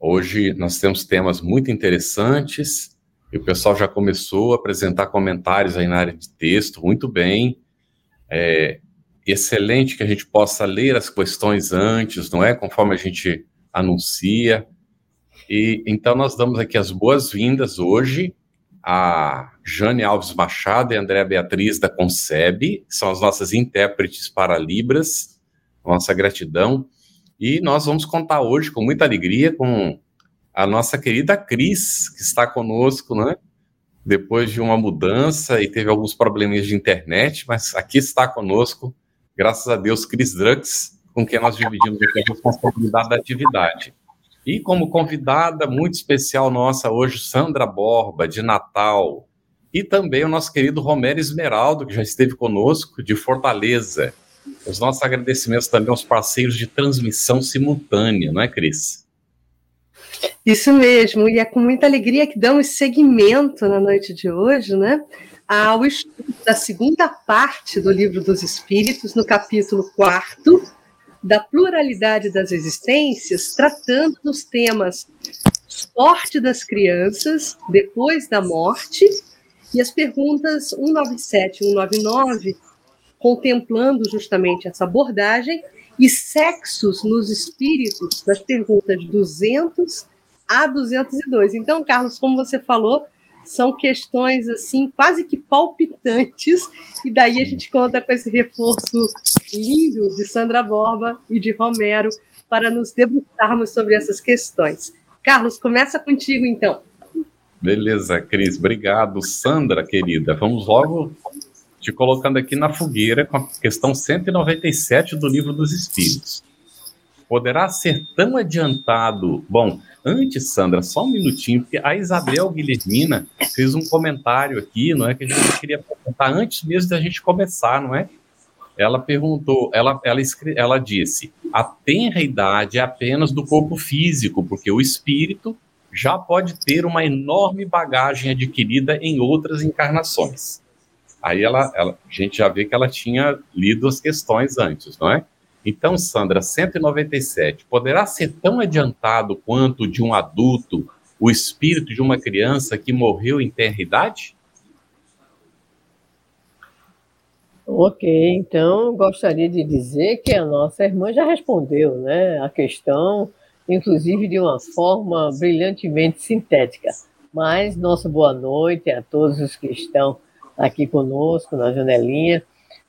Hoje nós temos temas muito interessantes e o pessoal já começou a apresentar comentários aí na área de texto, muito bem. É excelente que a gente possa ler as questões antes, não é? Conforme a gente anuncia. E então nós damos aqui as boas-vindas hoje a Jane Alves Machado e Andréa Beatriz da Concebe, são as nossas intérpretes para Libras. Nossa gratidão. E nós vamos contar hoje com muita alegria com a nossa querida Cris, que está conosco, né? Depois de uma mudança e teve alguns probleminhas de internet, mas aqui está conosco, graças a Deus, Cris Drux, com quem nós dividimos aqui a responsabilidade da atividade. E como convidada muito especial nossa hoje, Sandra Borba, de Natal, e também o nosso querido Romero Esmeraldo, que já esteve conosco, de Fortaleza. Os nossos agradecimentos também aos parceiros de transmissão simultânea, não é, Cris? Isso mesmo, e é com muita alegria que damos seguimento na noite de hoje, né? Ao estudo da segunda parte do Livro dos Espíritos, no capítulo 4, da pluralidade das existências, tratando dos temas sorte das crianças depois da morte e as perguntas 197 e 199 contemplando justamente essa abordagem, e sexos nos espíritos, das perguntas 200 a 202. Então, Carlos, como você falou, são questões assim quase que palpitantes, e daí a gente conta com esse reforço lindo de Sandra Borba e de Romero para nos debruçarmos sobre essas questões. Carlos, começa contigo então. Beleza, Cris, obrigado. Sandra, querida, vamos logo te colocando aqui na fogueira com a questão 197 do Livro dos Espíritos. Poderá ser tão adiantado. Bom, antes, Sandra, só um minutinho, porque a Isabel Guilhermina fez um comentário aqui, não é? Que a gente queria perguntar antes mesmo da gente começar, não é? Ela perguntou, ela, ela, ela disse: a tenra idade é apenas do corpo físico, porque o espírito já pode ter uma enorme bagagem adquirida em outras encarnações. Aí ela, ela, a gente já vê que ela tinha lido as questões antes, não é? Então, Sandra, 197, poderá ser tão adiantado quanto de um adulto o espírito de uma criança que morreu em tenra idade? Ok, então gostaria de dizer que a nossa irmã já respondeu né, a questão, inclusive de uma forma brilhantemente sintética. Mas nossa boa noite a todos os que estão aqui conosco na janelinha,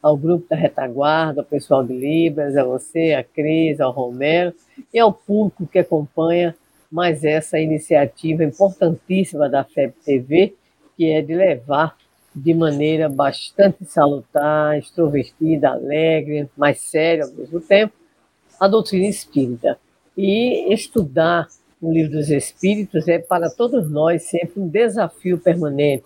ao grupo da retaguarda, ao pessoal de Libras, a você, a Cris, ao Romero e ao público que acompanha mais essa iniciativa importantíssima da FEB TV, que é de levar de maneira bastante salutar, extrovertida, alegre, mais séria ao mesmo tempo, a doutrina espírita. E estudar o livro dos Espíritos é para todos nós sempre um desafio permanente,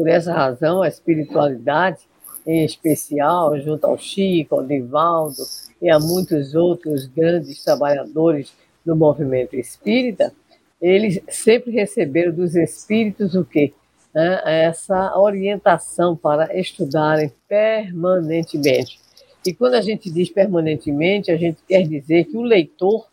por essa razão, a espiritualidade, em especial, junto ao Chico, ao Divaldo e a muitos outros grandes trabalhadores do movimento espírita, eles sempre receberam dos espíritos o quê? essa orientação para estudarem permanentemente. E quando a gente diz permanentemente, a gente quer dizer que o leitor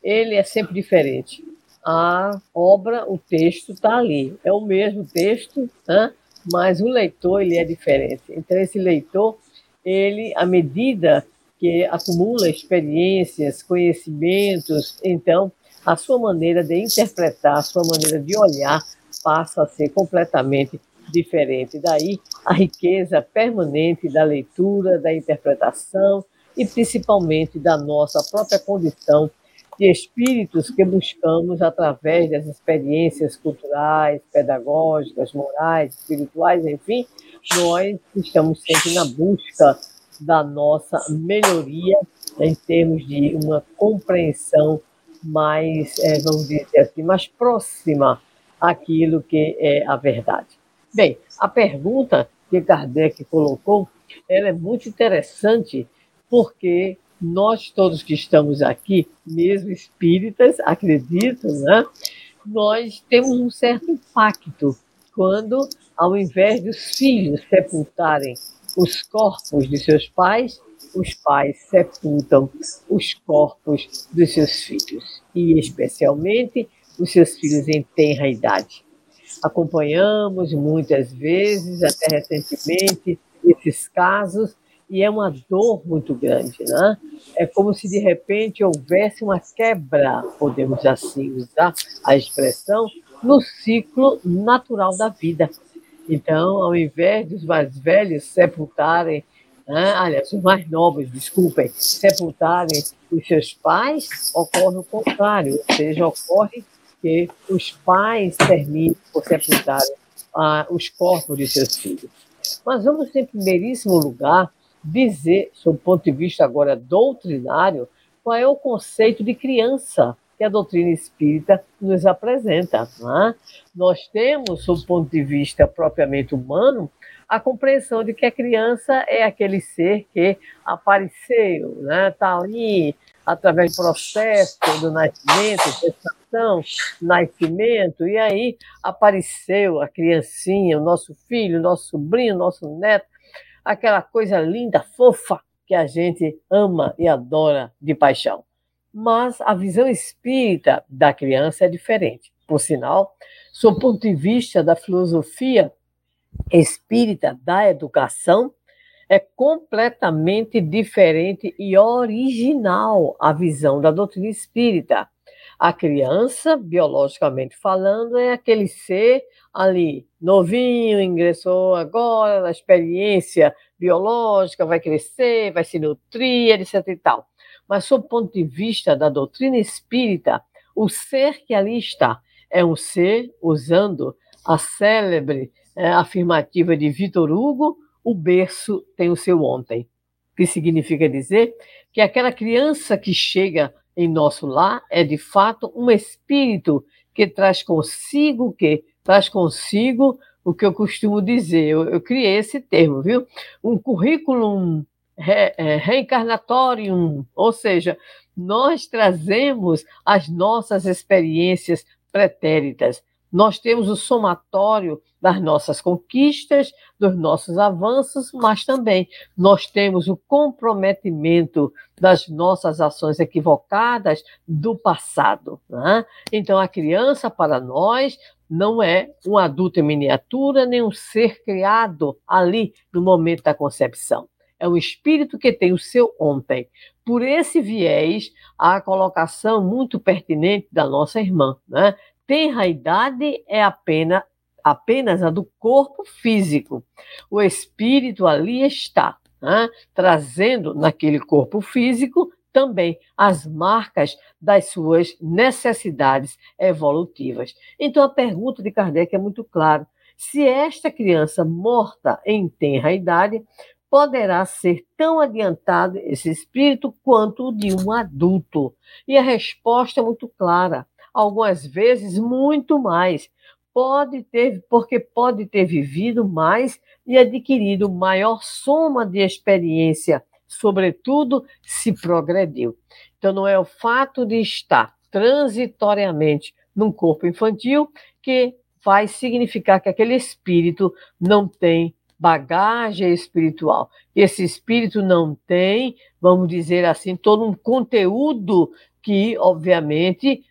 ele é sempre diferente. A obra, o texto está ali, é o mesmo texto, né? Mas o leitor ele é diferente. Então esse leitor, ele à medida que acumula experiências, conhecimentos, então a sua maneira de interpretar, a sua maneira de olhar passa a ser completamente diferente. Daí a riqueza permanente da leitura, da interpretação e principalmente da nossa própria condição de espíritos que buscamos através das experiências culturais, pedagógicas, morais, espirituais, enfim, nós estamos sempre na busca da nossa melhoria em termos de uma compreensão mais, é, vamos dizer assim, mais próxima aquilo que é a verdade. Bem, a pergunta que Kardec colocou, ela é muito interessante, porque nós todos que estamos aqui, mesmo espíritas, acredito, né? Nós temos um certo impacto quando, ao invés dos filhos sepultarem os corpos de seus pais, os pais sepultam os corpos dos seus filhos, e especialmente os seus filhos em tenra idade. Acompanhamos muitas vezes, até recentemente, esses casos, e é uma dor muito grande, né? É como se de repente houvesse uma quebra, podemos assim usar a expressão, no ciclo natural da vida. Então, ao invés dos mais velhos sepultarem, né, aliás, os mais novos, desculpem, sepultarem os seus pais, ocorre o contrário, ou seja, ocorre que os pais terminem por sepultarem ah, os corpos de seus filhos. Mas vamos, em primeiríssimo lugar, dizer, sob o ponto de vista agora doutrinário, qual é o conceito de criança que a doutrina espírita nos apresenta. É? Nós temos, sob o ponto de vista propriamente humano, a compreensão de que a criança é aquele ser que apareceu, está né? Tá ali através do processo do nascimento, gestação, nascimento, e aí apareceu a criancinha, o nosso filho, o nosso sobrinho, o nosso neto, aquela coisa linda, fofa, que a gente ama e adora de paixão mas a visão espírita da criança é diferente. Por sinal, sob ponto de vista da filosofia espírita da educação, é completamente diferente e original a visão da doutrina espírita. A criança, biologicamente falando, é aquele ser ali, novinho, ingressou agora na experiência biológica, vai crescer, vai se nutrir, etc e tal. Mas, sob o ponto de vista da doutrina espírita, o ser que ali está é um ser, usando a célebre é, afirmativa de Vitor Hugo, o berço tem o seu ontem. Que significa dizer que aquela criança que chega em nosso lar é de fato um espírito que traz consigo que traz consigo o que eu costumo dizer. Eu, eu criei esse termo, viu? Um currículo re, é, reencarnatorium, ou seja, nós trazemos as nossas experiências pretéritas. Nós temos o somatório das nossas conquistas, dos nossos avanços, mas também nós temos o comprometimento das nossas ações equivocadas do passado. Né? Então, a criança, para nós, não é um adulto em miniatura, nem um ser criado ali no momento da concepção é um espírito que tem o seu ontem. Por esse viés, a colocação muito pertinente da nossa irmã, né? Tenra idade é apenas, apenas a do corpo físico. O espírito ali está, né? trazendo naquele corpo físico também as marcas das suas necessidades evolutivas. Então a pergunta de Kardec é muito clara. Se esta criança morta em tenra idade poderá ser tão adiantado esse espírito quanto o de um adulto? E a resposta é muito clara. Algumas vezes, muito mais. Pode ter, porque pode ter vivido mais e adquirido maior soma de experiência, sobretudo se progrediu. Então, não é o fato de estar transitoriamente num corpo infantil que vai significar que aquele espírito não tem bagagem espiritual. Esse espírito não tem, vamos dizer assim, todo um conteúdo que, obviamente,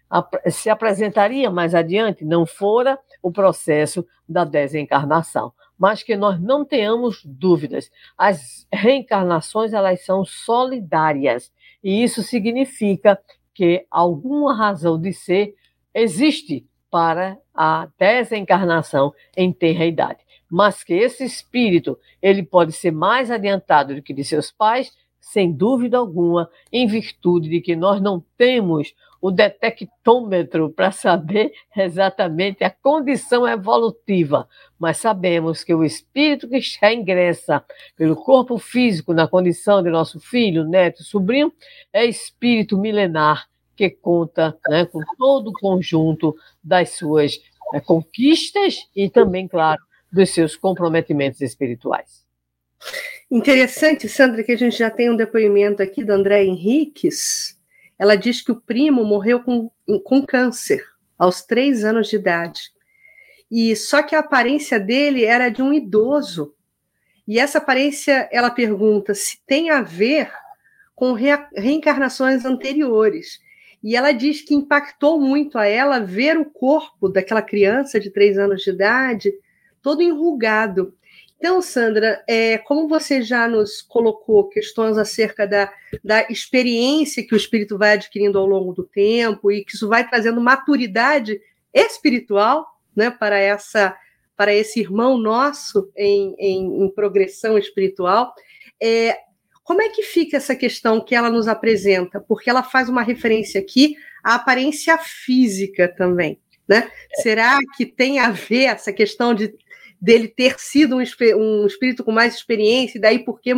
se apresentaria mais adiante, não fora o processo da desencarnação. Mas que nós não tenhamos dúvidas. As reencarnações, elas são solidárias. E isso significa que alguma razão de ser existe para a desencarnação em terra idade mas que esse espírito ele pode ser mais adiantado do que de seus pais, sem dúvida alguma, em virtude de que nós não temos o detectômetro para saber exatamente a condição evolutiva, mas sabemos que o espírito que já ingressa pelo corpo físico na condição de nosso filho, neto, sobrinho, é espírito milenar que conta né, com todo o conjunto das suas é, conquistas e também, claro, dos seus comprometimentos espirituais. Interessante, Sandra, que a gente já tem um depoimento aqui da André Henriques. Ela diz que o primo morreu com, com câncer aos três anos de idade. E só que a aparência dele era de um idoso. E essa aparência, ela pergunta se tem a ver com reencarnações anteriores. E ela diz que impactou muito a ela ver o corpo daquela criança de três anos de idade todo enrugado. Então, Sandra, é, como você já nos colocou questões acerca da, da experiência que o espírito vai adquirindo ao longo do tempo e que isso vai trazendo maturidade espiritual né, para, essa, para esse irmão nosso em, em, em progressão espiritual, é, como é que fica essa questão que ela nos apresenta? Porque ela faz uma referência aqui à aparência física também. Né? Será que tem a ver essa questão de dele ter sido um, um espírito com mais experiência, e daí porque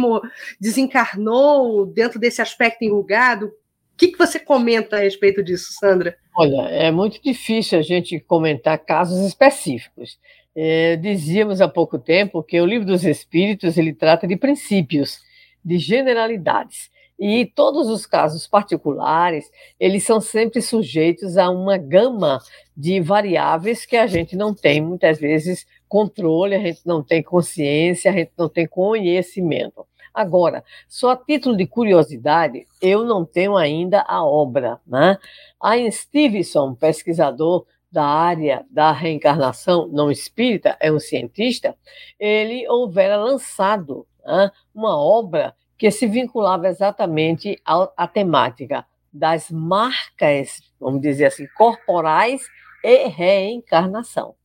desencarnou dentro desse aspecto enrugado? O que, que você comenta a respeito disso, Sandra? Olha, é muito difícil a gente comentar casos específicos. É, dizíamos há pouco tempo que o livro dos Espíritos ele trata de princípios, de generalidades. E todos os casos particulares, eles são sempre sujeitos a uma gama de variáveis que a gente não tem muitas vezes controle, a gente não tem consciência, a gente não tem conhecimento. Agora, só a título de curiosidade, eu não tenho ainda a obra. Né? A Stevenson, pesquisador da área da reencarnação não espírita, é um cientista, ele houvera lançado né, uma obra que se vinculava exatamente à temática das marcas, vamos dizer assim, corporais e reencarnação.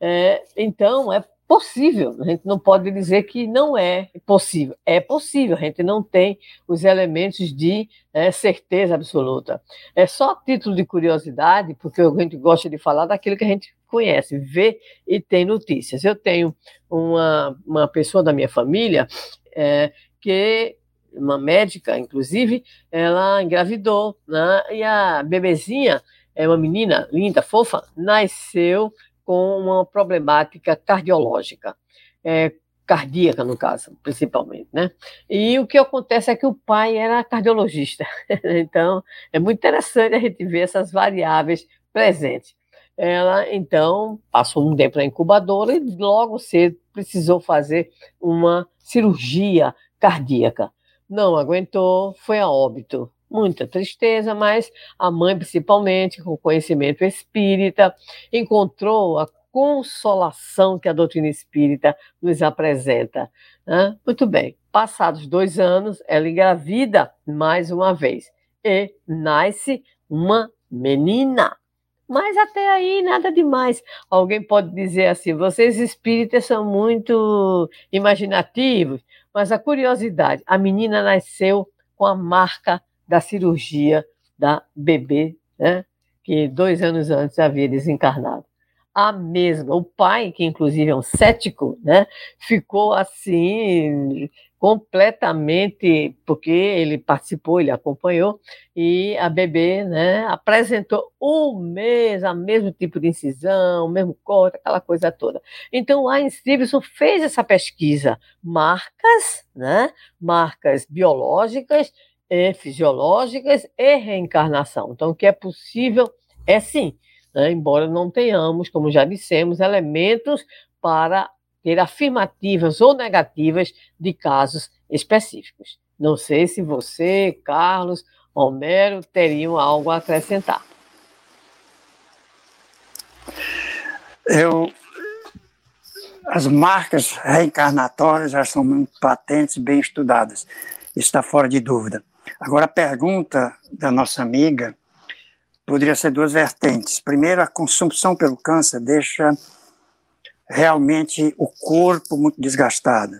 É, então, é possível, a gente não pode dizer que não é possível. É possível, a gente não tem os elementos de é, certeza absoluta. É só título de curiosidade, porque a gente gosta de falar daquilo que a gente conhece, vê e tem notícias. Eu tenho uma, uma pessoa da minha família é, que uma médica, inclusive, ela engravidou, né? e a bebezinha, é uma menina linda, fofa, nasceu com uma problemática cardiológica, é, cardíaca, no caso, principalmente, né? E o que acontece é que o pai era cardiologista, então é muito interessante a gente ver essas variáveis presentes. Ela, então, passou um tempo na incubadora e logo cedo precisou fazer uma cirurgia cardíaca. Não aguentou, foi a óbito muita tristeza, mas a mãe, principalmente, com conhecimento espírita, encontrou a consolação que a doutrina espírita nos apresenta. Né? Muito bem, passados dois anos, ela engravida mais uma vez e nasce uma menina. Mas até aí nada demais. Alguém pode dizer assim: vocês espíritas são muito imaginativos, mas a curiosidade: a menina nasceu com a marca da cirurgia da bebê, né, que dois anos antes havia desencarnado. A mesma. O pai, que inclusive é um cético, né, ficou assim completamente, porque ele participou, ele acompanhou, e a bebê né, apresentou o mesmo, a mesmo tipo de incisão, o mesmo corte, aquela coisa toda. Então, a Stevenson fez essa pesquisa, marcas, né, marcas biológicas e fisiológicas e reencarnação. Então, o que é possível é sim, né? embora não tenhamos, como já dissemos, elementos para ter afirmativas ou negativas de casos específicos. Não sei se você, Carlos, Homero, teriam algo a acrescentar. Eu, as marcas reencarnatórias já são muito patentes, bem estudadas, está fora de dúvida. Agora, a pergunta da nossa amiga poderia ser duas vertentes. Primeiro, a consumpção pelo câncer deixa realmente o corpo muito desgastado.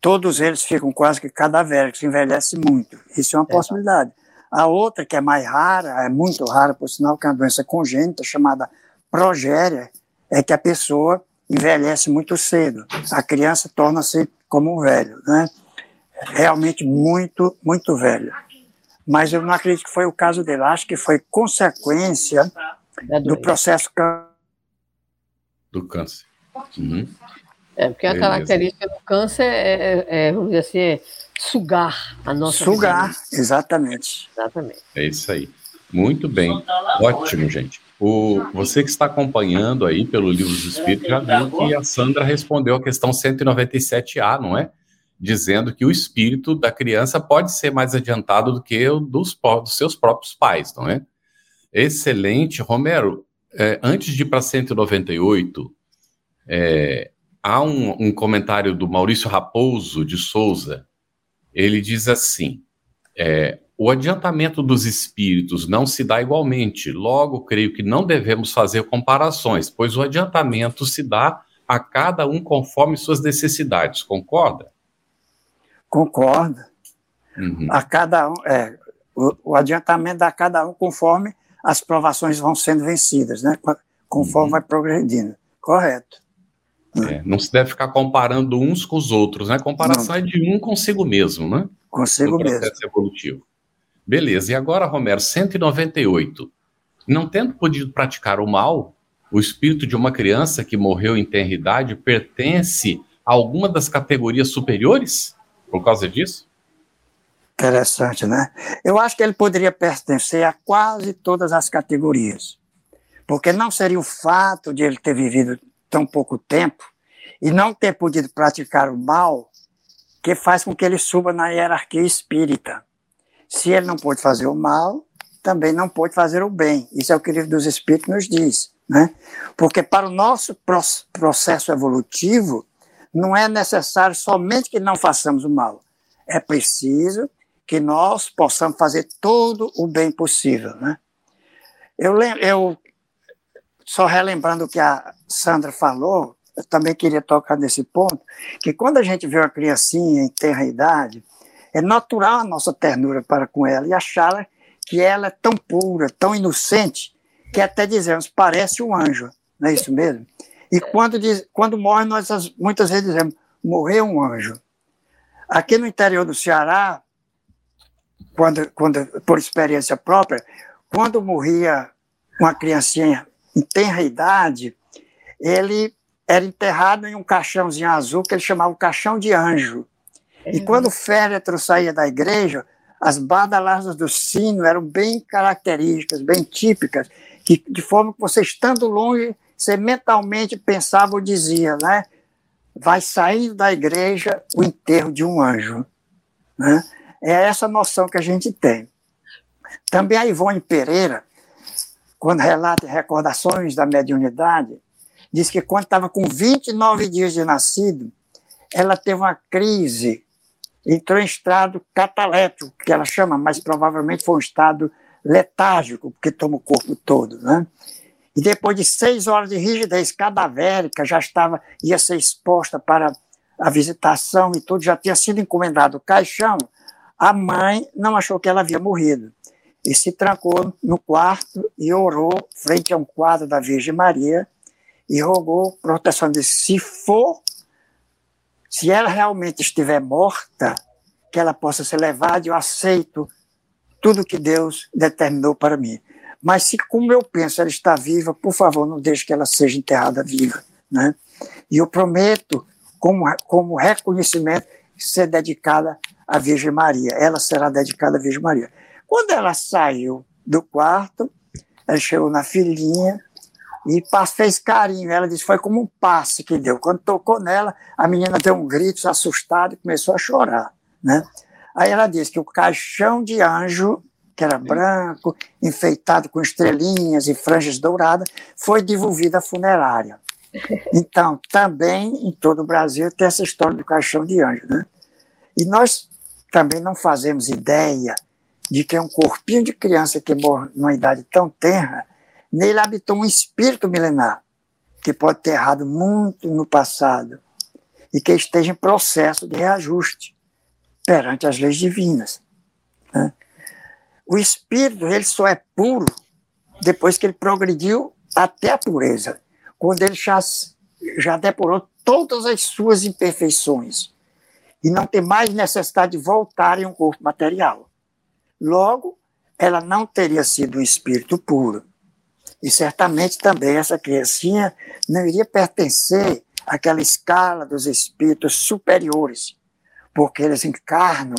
Todos eles ficam quase que cadavéricos, envelhece muito. Isso é uma é. possibilidade. A outra, que é mais rara, é muito rara, por sinal, que é uma doença congênita chamada progéria, é que a pessoa envelhece muito cedo. A criança torna-se como um velho, né? Realmente muito, muito velho. Mas eu não acredito que foi o caso dele, acho que foi consequência do processo Do câncer. Uhum. É, porque a característica do câncer é, é, é, vamos dizer assim, é sugar a nossa Sugar, vida. exatamente. Exatamente. É isso aí. Muito bem. Ótimo, gente. O, você que está acompanhando aí pelo Livro dos Espíritos já viu que a Sandra respondeu a questão 197A, não é? Dizendo que o espírito da criança pode ser mais adiantado do que o dos, dos seus próprios pais, não é? Excelente. Romero, é, antes de ir para 198, é, há um, um, comentário do Maurício Raposo de Souza. Ele diz assim: é, o adiantamento dos espíritos não se dá igualmente. Logo, creio que não devemos fazer comparações, pois o adiantamento se dá a cada um conforme suas necessidades. Concorda? Concordo. Uhum. A cada um, é, o, o, adiantamento dá a cada um conforme as provações vão sendo vencidas, né? Conforme uhum. vai progredindo. Correto. É, não se deve ficar comparando uns com os outros, né? Comparação não. é de um consigo mesmo, né? Consigo mesmo. evolutivo. Beleza, e agora, Romero, 198. Não tendo podido praticar o mal, o espírito de uma criança que morreu em tenra idade pertence a alguma das categorias superiores por causa disso? Interessante, né? Eu acho que ele poderia pertencer a quase todas as categorias. Porque não seria o fato de ele ter vivido tão pouco tempo e não ter podido praticar o mal que faz com que ele suba na hierarquia espírita. Se ele não pode fazer o mal, também não pode fazer o bem. Isso é o que o livro dos Espíritos nos diz. Né? Porque para o nosso processo evolutivo, não é necessário somente que não façamos o mal. É preciso que nós possamos fazer todo o bem possível. Né? Eu, eu só relembrando o que a Sandra falou, eu também queria tocar nesse ponto, que quando a gente vê uma criancinha em terra idade, é natural a nossa ternura para com ela e achar que ela é tão pura, tão inocente, que até dizemos, parece um anjo, não é isso mesmo? E quando, diz, quando morre, nós muitas vezes dizemos, morreu um anjo. Aqui no interior do Ceará, quando, quando, por experiência própria, quando morria uma criancinha em tenra idade, ele era enterrado em um caixãozinho azul que ele chamava caixão de anjo. E quando o féretro saía da igreja, as badaladas do sino eram bem características, bem típicas, que, de forma que você, estando longe, você mentalmente pensava ou dizia, né? Vai saindo da igreja o enterro de um anjo. Né? É essa noção que a gente tem. Também a Ivone Pereira, quando relata recordações da mediunidade, diz que quando estava com 29 dias de nascido, ela teve uma crise entrou em estado cataléptico, que ela chama, mas provavelmente foi um estado letárgico, porque toma o corpo todo, né? E depois de seis horas de rigidez cadavérica, já estava, ia ser exposta para a visitação e tudo, já tinha sido encomendado o caixão, a mãe não achou que ela havia morrido. E se trancou no quarto e orou frente a um quadro da Virgem Maria e rogou proteção de se for se ela realmente estiver morta, que ela possa ser levada, eu aceito tudo que Deus determinou para mim. Mas se, como eu penso, ela está viva, por favor, não deixe que ela seja enterrada viva. Né? E eu prometo, como, como reconhecimento, ser dedicada à Virgem Maria. Ela será dedicada à Virgem Maria. Quando ela saiu do quarto, ela chegou na filhinha, e fez carinho. Ela disse foi como um passe que deu. Quando tocou nela, a menina deu um grito assustado e começou a chorar. Né? Aí ela disse que o caixão de anjo, que era branco, enfeitado com estrelinhas e franjas douradas, foi devolvido à funerária. Então, também em todo o Brasil tem essa história do caixão de anjo. Né? E nós também não fazemos ideia de que um corpinho de criança que morre numa idade tão tenra Nele habitou um espírito milenar, que pode ter errado muito no passado e que esteja em processo de reajuste perante as leis divinas. Né? O espírito ele só é puro depois que ele progrediu até a pureza, quando ele já, já depurou todas as suas imperfeições e não tem mais necessidade de voltar em um corpo material. Logo, ela não teria sido um espírito puro. E certamente também essa criancinha não iria pertencer àquela escala dos espíritos superiores, porque eles encarnam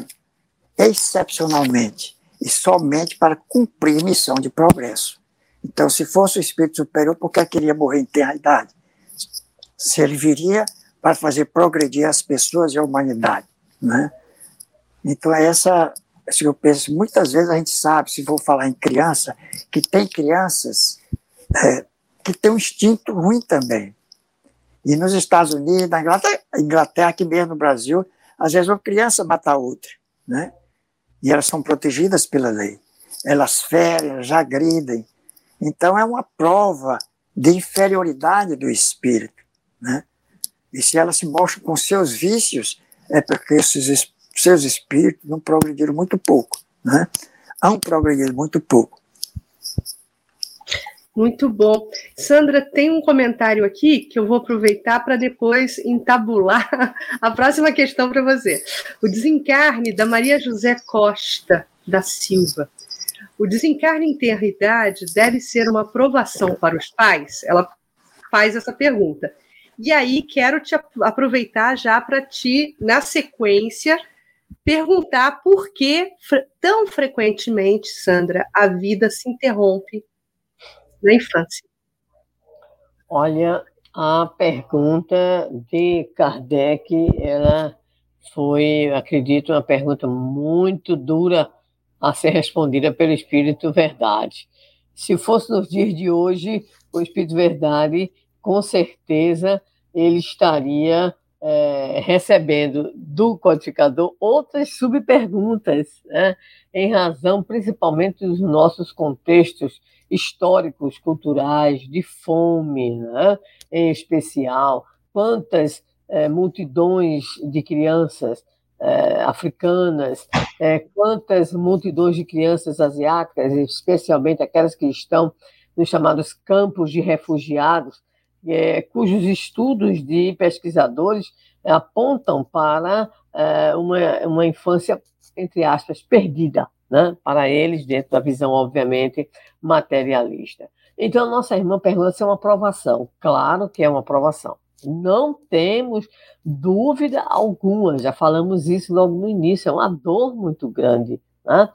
excepcionalmente e somente para cumprir missão de progresso. Então, se fosse o espírito superior, por que queria morrer em terra idade? Se ele viria para fazer progredir as pessoas e a humanidade, né? Então, é essa que eu penso. Muitas vezes a gente sabe, se for falar em criança, que tem crianças é, que têm um instinto ruim também. E nos Estados Unidos, na Inglaterra, Inglaterra, aqui mesmo no Brasil, às vezes uma criança mata outra, né? E elas são protegidas pela lei. Elas ferem, elas agridem. Então é uma prova de inferioridade do espírito, né? E se ela se mostra com seus vícios, é porque esses seus espíritos não progrediram muito pouco, né? Hão progredido muito pouco. Muito bom. Sandra, tem um comentário aqui que eu vou aproveitar para depois entabular a próxima questão para você. O desencarne da Maria José Costa da Silva. O desencarne em terra idade deve ser uma aprovação para os pais? Ela faz essa pergunta. E aí quero te aproveitar já para te, na sequência, perguntar por que tão frequentemente, Sandra, a vida se interrompe na infância? Olha, a pergunta de Kardec, ela foi, acredito, uma pergunta muito dura a ser respondida pelo Espírito Verdade. Se fosse nos dias de hoje, o Espírito Verdade, com certeza, ele estaria é, recebendo do codificador outras subperguntas, né, em razão principalmente dos nossos contextos históricos, culturais, de fome, né, em especial, quantas é, multidões de crianças é, africanas, é, quantas multidões de crianças asiáticas, especialmente aquelas que estão nos chamados campos de refugiados, é, cujos estudos de pesquisadores apontam para é, uma, uma infância, entre aspas, perdida, né, para eles, dentro da visão, obviamente, materialista. Então, nossa irmã pergunta se é uma aprovação. Claro que é uma aprovação. Não temos dúvida alguma, já falamos isso logo no início, é uma dor muito grande, né?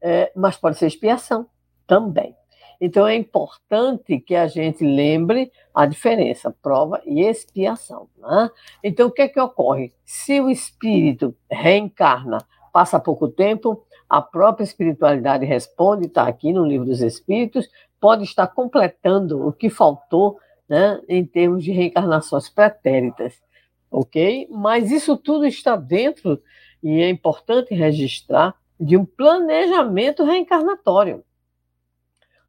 É, mas pode ser expiação também. Então é importante que a gente lembre a diferença, prova e expiação. Né? Então o que é que ocorre? Se o espírito reencarna, passa pouco tempo, a própria espiritualidade responde, está aqui no livro dos Espíritos, pode estar completando o que faltou né, em termos de reencarnações pretéritas, ok? Mas isso tudo está dentro, e é importante registrar, de um planejamento reencarnatório.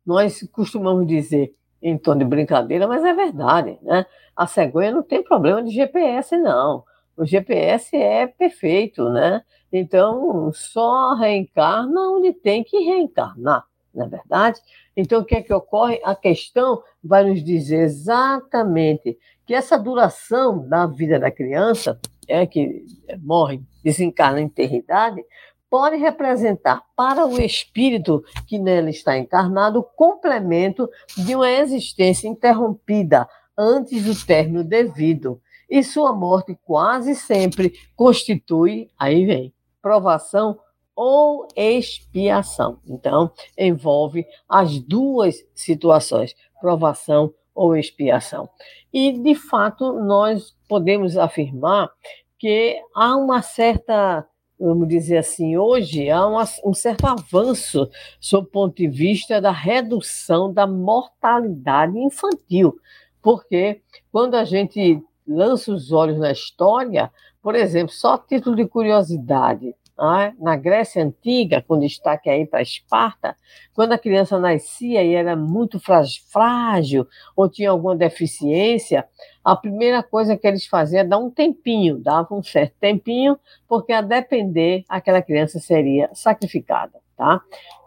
Nós costumamos dizer em tom de brincadeira, mas é verdade, né? A cegonha não tem problema de GPS, não. O GPS é perfeito, né? Então, só reencarna onde tem que reencarnar, não é verdade? Então, o que é que ocorre? A questão vai nos dizer exatamente que essa duração da vida da criança, é que morre, desencarna em eternidade, pode representar para o espírito que nela está encarnado o complemento de uma existência interrompida antes do término devido. E sua morte quase sempre constitui, aí vem, provação ou expiação. Então, envolve as duas situações, provação ou expiação. E, de fato, nós podemos afirmar que há uma certa vamos dizer assim, hoje há uma, um certo avanço sob o ponto de vista da redução da mortalidade infantil, porque quando a gente lança os olhos na história, por exemplo, só título de curiosidade, é? na Grécia Antiga, com destaque aí para Esparta, quando a criança nascia e era muito frágil ou tinha alguma deficiência, a primeira coisa que eles faziam era dar um tempinho, davam um certo tempinho, porque a depender, aquela criança seria sacrificada. Tá?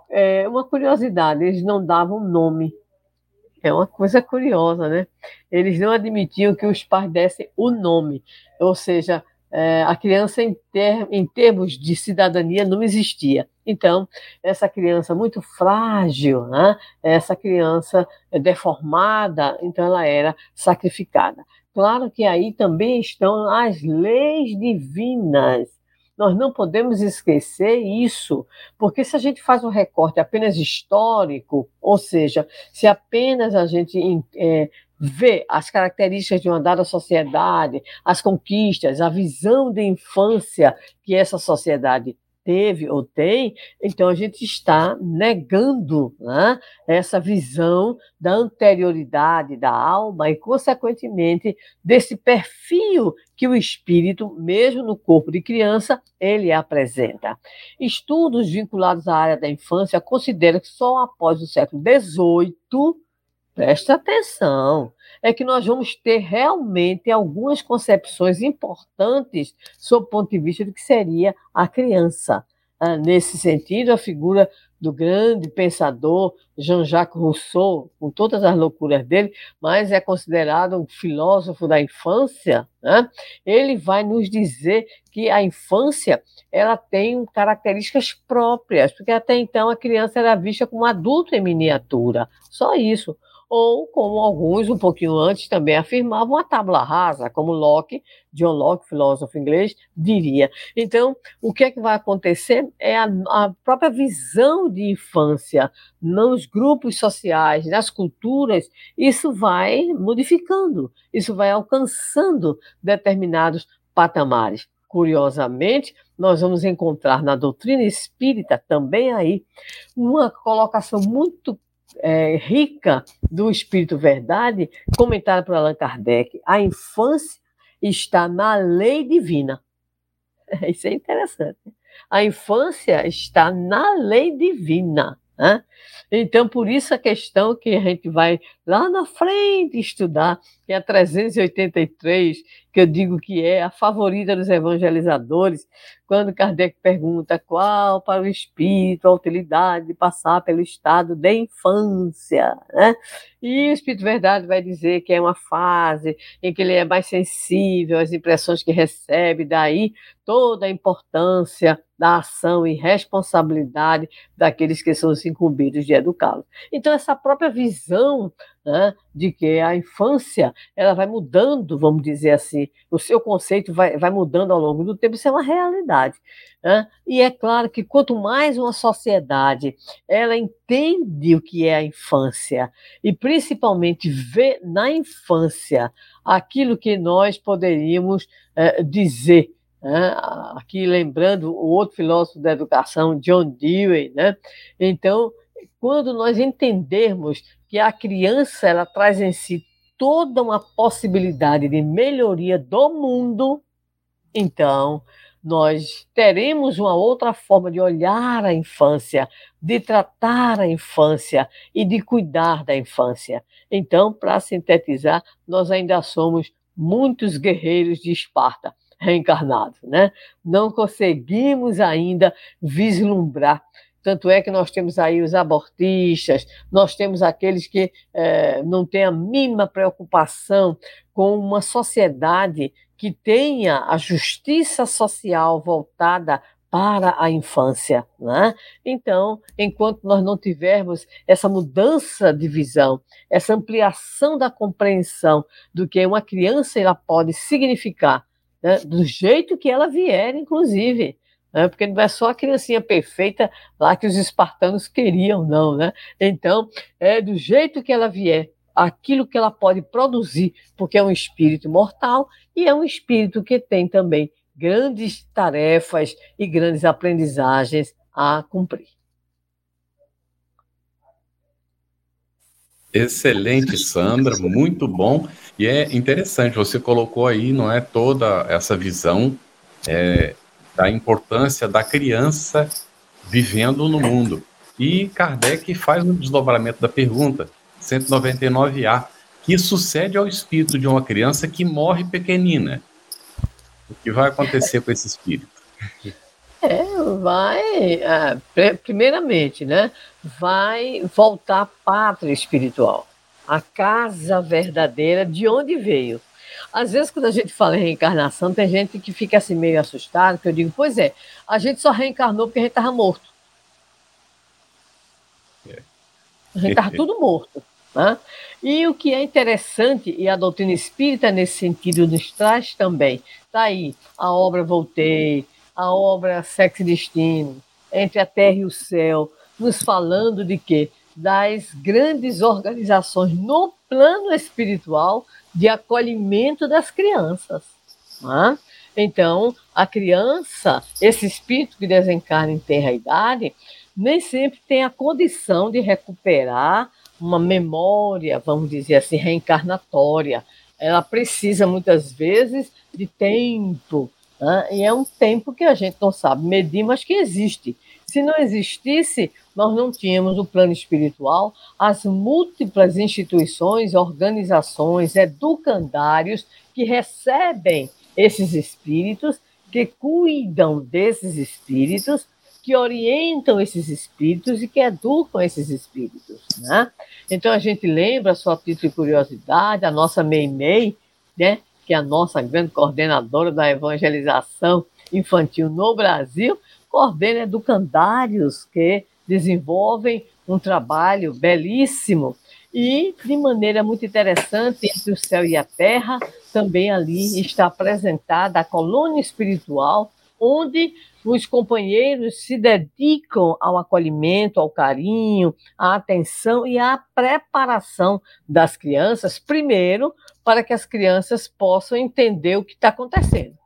É uma curiosidade, eles não davam nome. É uma coisa curiosa, né? Eles não admitiam que os pais dessem o nome, ou seja, é, a criança, em, ter, em termos de cidadania, não existia. Então, essa criança muito frágil, né? essa criança deformada, então ela era sacrificada. Claro que aí também estão as leis divinas. Nós não podemos esquecer isso, porque se a gente faz um recorte apenas histórico, ou seja, se apenas a gente é, vê as características de uma dada sociedade, as conquistas, a visão de infância que essa sociedade teve ou tem, então a gente está negando né, essa visão da anterioridade da alma e, consequentemente, desse perfil que o espírito, mesmo no corpo de criança, ele apresenta. Estudos vinculados à área da infância consideram que só após o século XVIII Presta atenção, é que nós vamos ter realmente algumas concepções importantes sob o ponto de vista do que seria a criança. Ah, nesse sentido, a figura do grande pensador Jean-Jacques Rousseau, com todas as loucuras dele, mas é considerado um filósofo da infância, né? ele vai nos dizer que a infância ela tem características próprias, porque até então a criança era vista como adulto em miniatura, só isso ou, como alguns um pouquinho antes também afirmavam, a tábula rasa, como Locke, John Locke, filósofo inglês, diria. Então, o que é que vai acontecer é a, a própria visão de infância nos grupos sociais, nas culturas, isso vai modificando, isso vai alcançando determinados patamares. Curiosamente, nós vamos encontrar na doutrina espírita também aí uma colocação muito é, rica do Espírito Verdade, comentada por Allan Kardec, a infância está na lei divina. Isso é interessante. A infância está na lei divina. Né? Então, por isso a questão que a gente vai lá na frente estudar, que é a 383, que eu digo que é a favorita dos evangelizadores, quando Kardec pergunta qual para o espírito a utilidade de passar pelo estado de infância. Né? E o Espírito Verdade vai dizer que é uma fase em que ele é mais sensível às impressões que recebe, daí toda a importância da ação e responsabilidade daqueles que são os incumbidos de educá-los. Então, essa própria visão né, de que a infância ela vai mudando, vamos dizer assim, o seu conceito vai, vai mudando ao longo do tempo, isso é uma realidade. Né? E é claro que quanto mais uma sociedade ela entende o que é a infância e principalmente vê na infância aquilo que nós poderíamos é, dizer né? aqui lembrando o outro filósofo da educação, John Dewey, né? Então, quando nós entendermos que a criança ela traz em si toda uma possibilidade de melhoria do mundo, então nós teremos uma outra forma de olhar a infância, de tratar a infância e de cuidar da infância. Então, para sintetizar, nós ainda somos muitos guerreiros de Esparta reencarnados, né? Não conseguimos ainda vislumbrar tanto é que nós temos aí os abortistas, nós temos aqueles que é, não têm a mínima preocupação com uma sociedade que tenha a justiça social voltada para a infância. Né? Então, enquanto nós não tivermos essa mudança de visão, essa ampliação da compreensão do que uma criança ela pode significar, né? do jeito que ela vier, inclusive, né? porque não é só a criancinha perfeita lá que os espartanos queriam, não. Né? Então, é do jeito que ela vier, aquilo que ela pode produzir, porque é um espírito mortal e é um espírito que tem também grandes tarefas e grandes aprendizagens a cumprir. Excelente, Sandra, muito bom. E é interessante, você colocou aí, não é, toda essa visão é, da importância da criança vivendo no mundo. E Kardec faz um desdobramento da pergunta, 199A, que sucede ao espírito de uma criança que morre pequenina. O que vai acontecer com esse espírito? É, vai, ah, primeiramente, né, vai voltar à pátria espiritual, a casa verdadeira de onde veio. Às vezes, quando a gente fala em reencarnação, tem gente que fica assim meio assustada, porque eu digo, pois é, a gente só reencarnou porque a gente estava morto. É. A gente estava tudo morto. Né? E o que é interessante, e a doutrina espírita nesse sentido nos traz também, está aí a obra Voltei, a obra Sexo e Destino, Entre a Terra e o Céu, nos falando de que das grandes organizações no plano espiritual de acolhimento das crianças. Né? Então, a criança, esse espírito que desencarna em terra idade, nem sempre tem a condição de recuperar uma memória, vamos dizer assim, reencarnatória. Ela precisa muitas vezes de tempo, né? e é um tempo que a gente não sabe medir, mas que existe. Se não existisse, nós não tínhamos o plano espiritual, as múltiplas instituições, organizações, educandários que recebem esses espíritos, que cuidam desses espíritos, que orientam esses espíritos e que educam esses espíritos. Né? Então a gente lembra, só a título de curiosidade, a nossa Meimei, né, que é a nossa grande coordenadora da evangelização infantil no Brasil, coordena educandários que desenvolvem um trabalho belíssimo e, de maneira muito interessante, entre o céu e a terra, também ali está apresentada a colônia espiritual, onde os companheiros se dedicam ao acolhimento, ao carinho, à atenção e à preparação das crianças, primeiro, para que as crianças possam entender o que está acontecendo.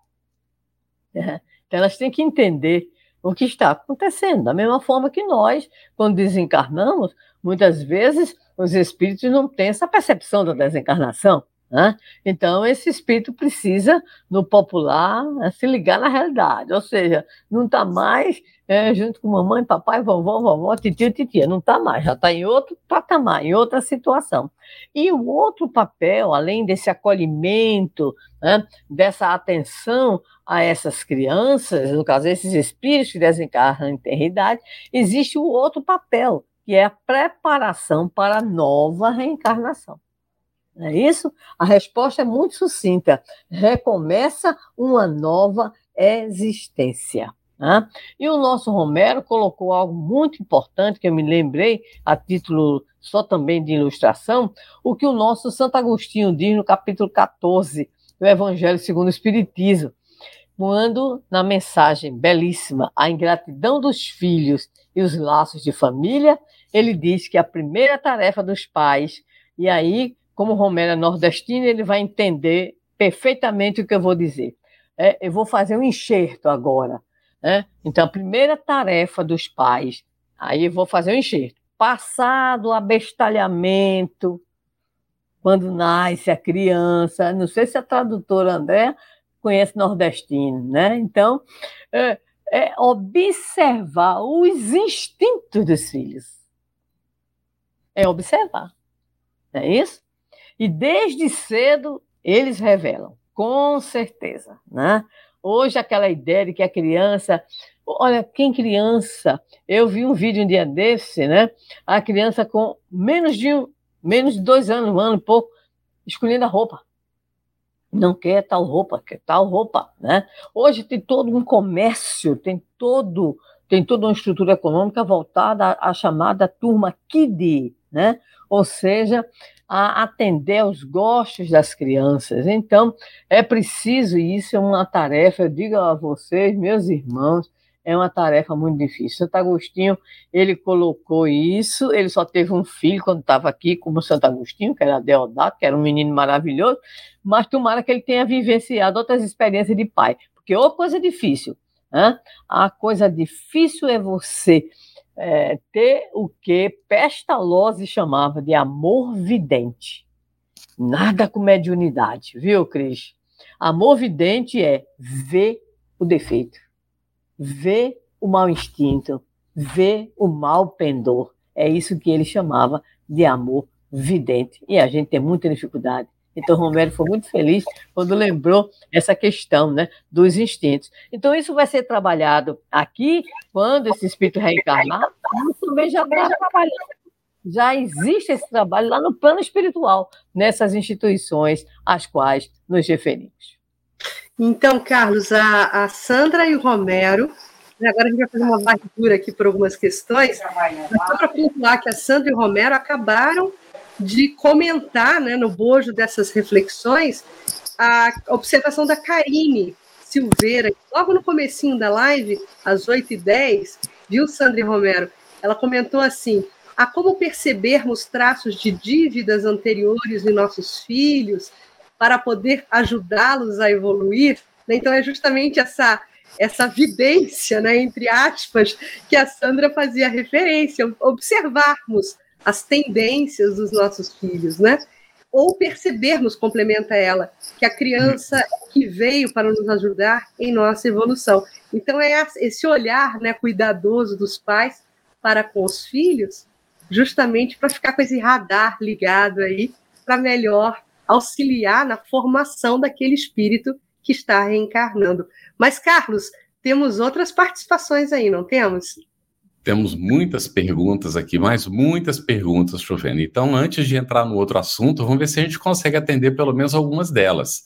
Então, elas têm que entender o que está acontecendo. Da mesma forma que nós, quando desencarnamos, muitas vezes os espíritos não têm essa percepção da desencarnação. Né? Então, esse espírito precisa, no popular, né, se ligar na realidade, ou seja, não está mais é, junto com mamãe, papai, vovó, vovó, titio, titia, não está mais, já está em outro patamar, em outra situação. E o outro papel, além desse acolhimento, né, dessa atenção a essas crianças, no caso, esses espíritos que desencarnam em eternidade, existe o outro papel, que é a preparação para a nova reencarnação. Não é isso? A resposta é muito sucinta. Recomeça uma nova existência. Né? E o nosso Romero colocou algo muito importante que eu me lembrei, a título só também de ilustração, o que o nosso Santo Agostinho diz no capítulo 14 do Evangelho segundo o Espiritismo, quando, na mensagem belíssima, A Ingratidão dos Filhos e os Laços de Família, ele diz que a primeira tarefa dos pais, e aí como Romero é nordestino, ele vai entender perfeitamente o que eu vou dizer. É, eu vou fazer um enxerto agora. Né? Então, a primeira tarefa dos pais, aí eu vou fazer um enxerto. Passado o abestalhamento, quando nasce a criança, não sei se a tradutora André conhece nordestino, né? Então, é, é observar os instintos dos filhos. É observar. Não é isso? E desde cedo eles revelam, com certeza, né? Hoje aquela ideia de que a criança, olha, quem criança, eu vi um vídeo um dia desse, né? A criança com menos de menos de dois anos, um ano e pouco, escolhendo a roupa. Não quer tal roupa, quer tal roupa, né? Hoje tem todo um comércio, tem todo tem toda uma estrutura econômica voltada à, à chamada turma KID, né? Ou seja, a atender aos gostos das crianças. Então, é preciso, e isso é uma tarefa, eu digo a vocês, meus irmãos, é uma tarefa muito difícil. Santo Agostinho, ele colocou isso, ele só teve um filho quando estava aqui, como Santo Agostinho, que era Deodato, que era um menino maravilhoso, mas tomara que ele tenha vivenciado outras experiências de pai, porque é coisa difícil. Né? A coisa difícil é você é, ter o que Pestalozzi chamava de amor vidente. Nada com mediunidade, viu, Cris? Amor vidente é ver o defeito, ver o mau instinto, ver o mal pendor. É isso que ele chamava de amor vidente. E a gente tem muita dificuldade então, Romero foi muito feliz quando lembrou essa questão né, dos instintos. Então, isso vai ser trabalhado aqui, quando esse espírito reencarnar, também já está trabalhando. Já existe esse trabalho lá no plano espiritual, nessas instituições às quais nos referimos. Então, Carlos, a, a Sandra e o Romero Agora a gente vai fazer uma varredura aqui por algumas questões. Só para pontuar que a Sandra e o Romero acabaram de comentar né, no bojo dessas reflexões a observação da Karine Silveira, logo no comecinho da live, às 8h10, viu, Sandra Romero? Ela comentou assim, a como percebermos traços de dívidas anteriores em nossos filhos para poder ajudá-los a evoluir. Né? Então, é justamente essa essa vidência, né, entre aspas, que a Sandra fazia referência, observarmos as tendências dos nossos filhos, né? Ou percebermos, complementa ela, que a criança que veio para nos ajudar em nossa evolução. Então é esse olhar, né, cuidadoso dos pais para com os filhos, justamente para ficar com esse radar ligado aí, para melhor auxiliar na formação daquele espírito que está reencarnando. Mas, Carlos, temos outras participações aí, não temos? Temos muitas perguntas aqui, mais muitas perguntas chovendo. Então, antes de entrar no outro assunto, vamos ver se a gente consegue atender pelo menos algumas delas.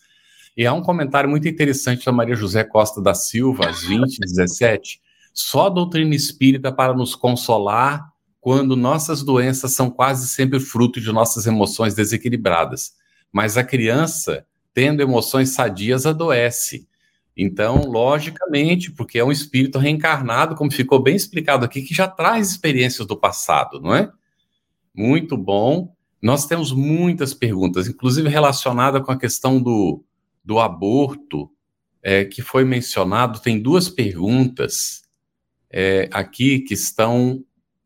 E há um comentário muito interessante da Maria José Costa da Silva, às 20, 17. Só a doutrina espírita para nos consolar quando nossas doenças são quase sempre fruto de nossas emoções desequilibradas. Mas a criança, tendo emoções sadias, adoece. Então, logicamente, porque é um espírito reencarnado, como ficou bem explicado aqui, que já traz experiências do passado, não é? Muito bom. Nós temos muitas perguntas, inclusive relacionada com a questão do, do aborto, é, que foi mencionado. Tem duas perguntas é, aqui que estão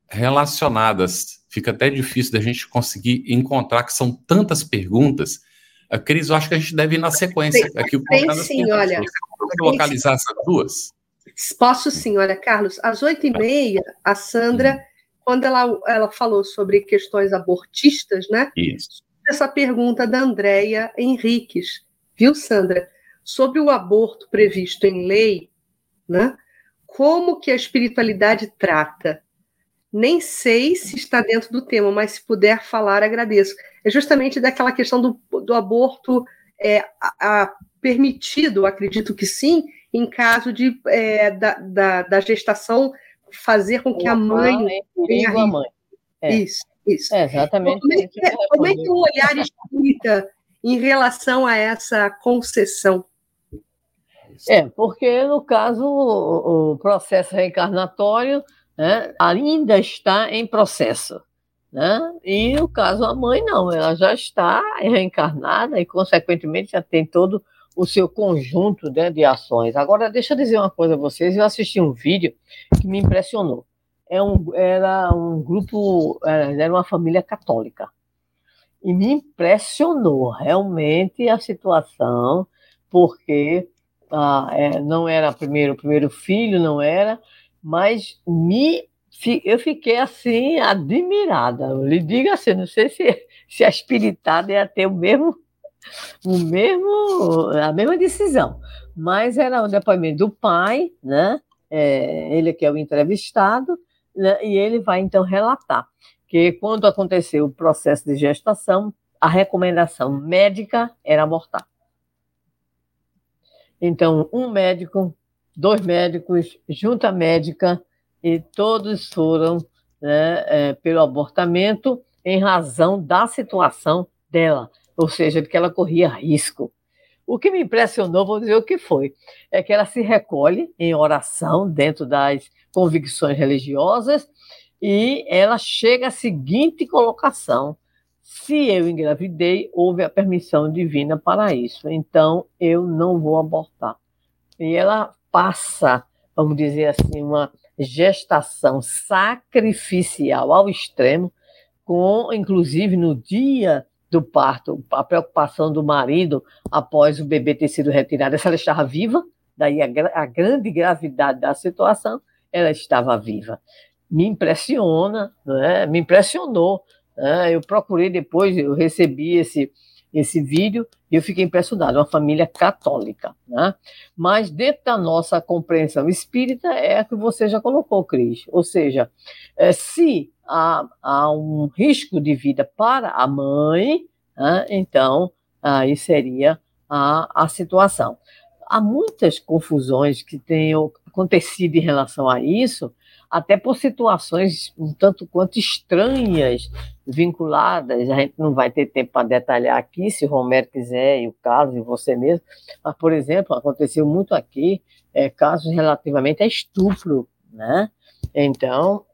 relacionadas. Fica até difícil da gente conseguir encontrar, que são tantas perguntas. A Cris, eu acho que a gente deve ir na sequência. Tem, aqui, tem sim, olha. localizar essas duas? Posso sim, olha, Carlos. Às oito e meia, a Sandra, hum. quando ela, ela falou sobre questões abortistas, né? Isso. Essa pergunta da Andréia Henriques, viu, Sandra? Sobre o aborto previsto em lei, né? Como que a espiritualidade trata? Nem sei se está dentro do tema, mas se puder falar, agradeço. É justamente daquela questão do, do aborto é, a, a, permitido, acredito que sim, em caso de, é, da, da, da, gestação fazer com que a mãe. Tenha a mãe. É. Isso, isso. É exatamente como é, que, é, como é que o olhar espírita em relação a essa concessão? É, porque no caso o, o processo reencarnatório né, ainda está em processo. Né? E no caso a mãe não, ela já está reencarnada e consequentemente já tem todo o seu conjunto né, de ações. Agora deixa eu dizer uma coisa a vocês, eu assisti um vídeo que me impressionou. É um, era um grupo, era uma família católica e me impressionou realmente a situação, porque ah, é, não era primeiro o primeiro filho, não era, mas me eu fiquei assim admirada. Eu lhe digo assim, não sei se, se a espiritada ia ter o mesmo, o mesmo, a mesma decisão, mas era o depoimento do pai, né? É, ele que é o entrevistado, né? e ele vai então relatar que quando aconteceu o processo de gestação, a recomendação médica era abortar. Então, um médico dois médicos, junta médica, e todos foram né, é, pelo abortamento em razão da situação dela, ou seja, de que ela corria risco. O que me impressionou, vou dizer o que foi, é que ela se recolhe em oração dentro das convicções religiosas e ela chega à seguinte colocação: se eu engravidei, houve a permissão divina para isso, então eu não vou abortar. E ela passa, vamos dizer assim, uma gestação sacrificial ao extremo, com inclusive no dia do parto, a preocupação do marido após o bebê ter sido retirado, se ela estava viva, daí a, a grande gravidade da situação, ela estava viva. Me impressiona, né? me impressionou. Né? Eu procurei depois, eu recebi esse, esse vídeo e eu fiquei impressionado, uma família católica, né? Mas dentro da nossa compreensão espírita é a que você já colocou, Cris, ou seja, é, se há, há, um risco de vida para a mãe, né? então aí seria a, a situação. há muitas confusões que tenham acontecido em relação a isso, até por situações um tanto quanto estranhas vinculadas. A gente não vai ter tempo para detalhar aqui, se o Romero quiser, e o Carlos, e você mesmo. Mas, por exemplo, aconteceu muito aqui é, casos relativamente a estupro, né? Então,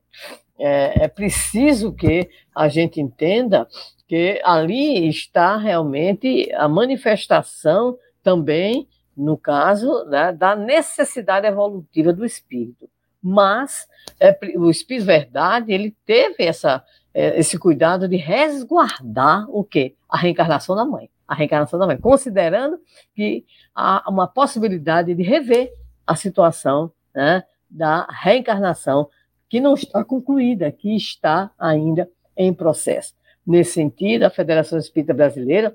é, é preciso que a gente entenda que ali está realmente a manifestação também, no caso, né, da necessidade evolutiva do espírito. Mas é, o espírito verdade ele teve essa, é, esse cuidado de resguardar o quê? A reencarnação da mãe. A reencarnação da mãe, considerando que há uma possibilidade de rever a situação né, da reencarnação que não está concluída, que está ainda em processo. Nesse sentido, a Federação Espírita Brasileira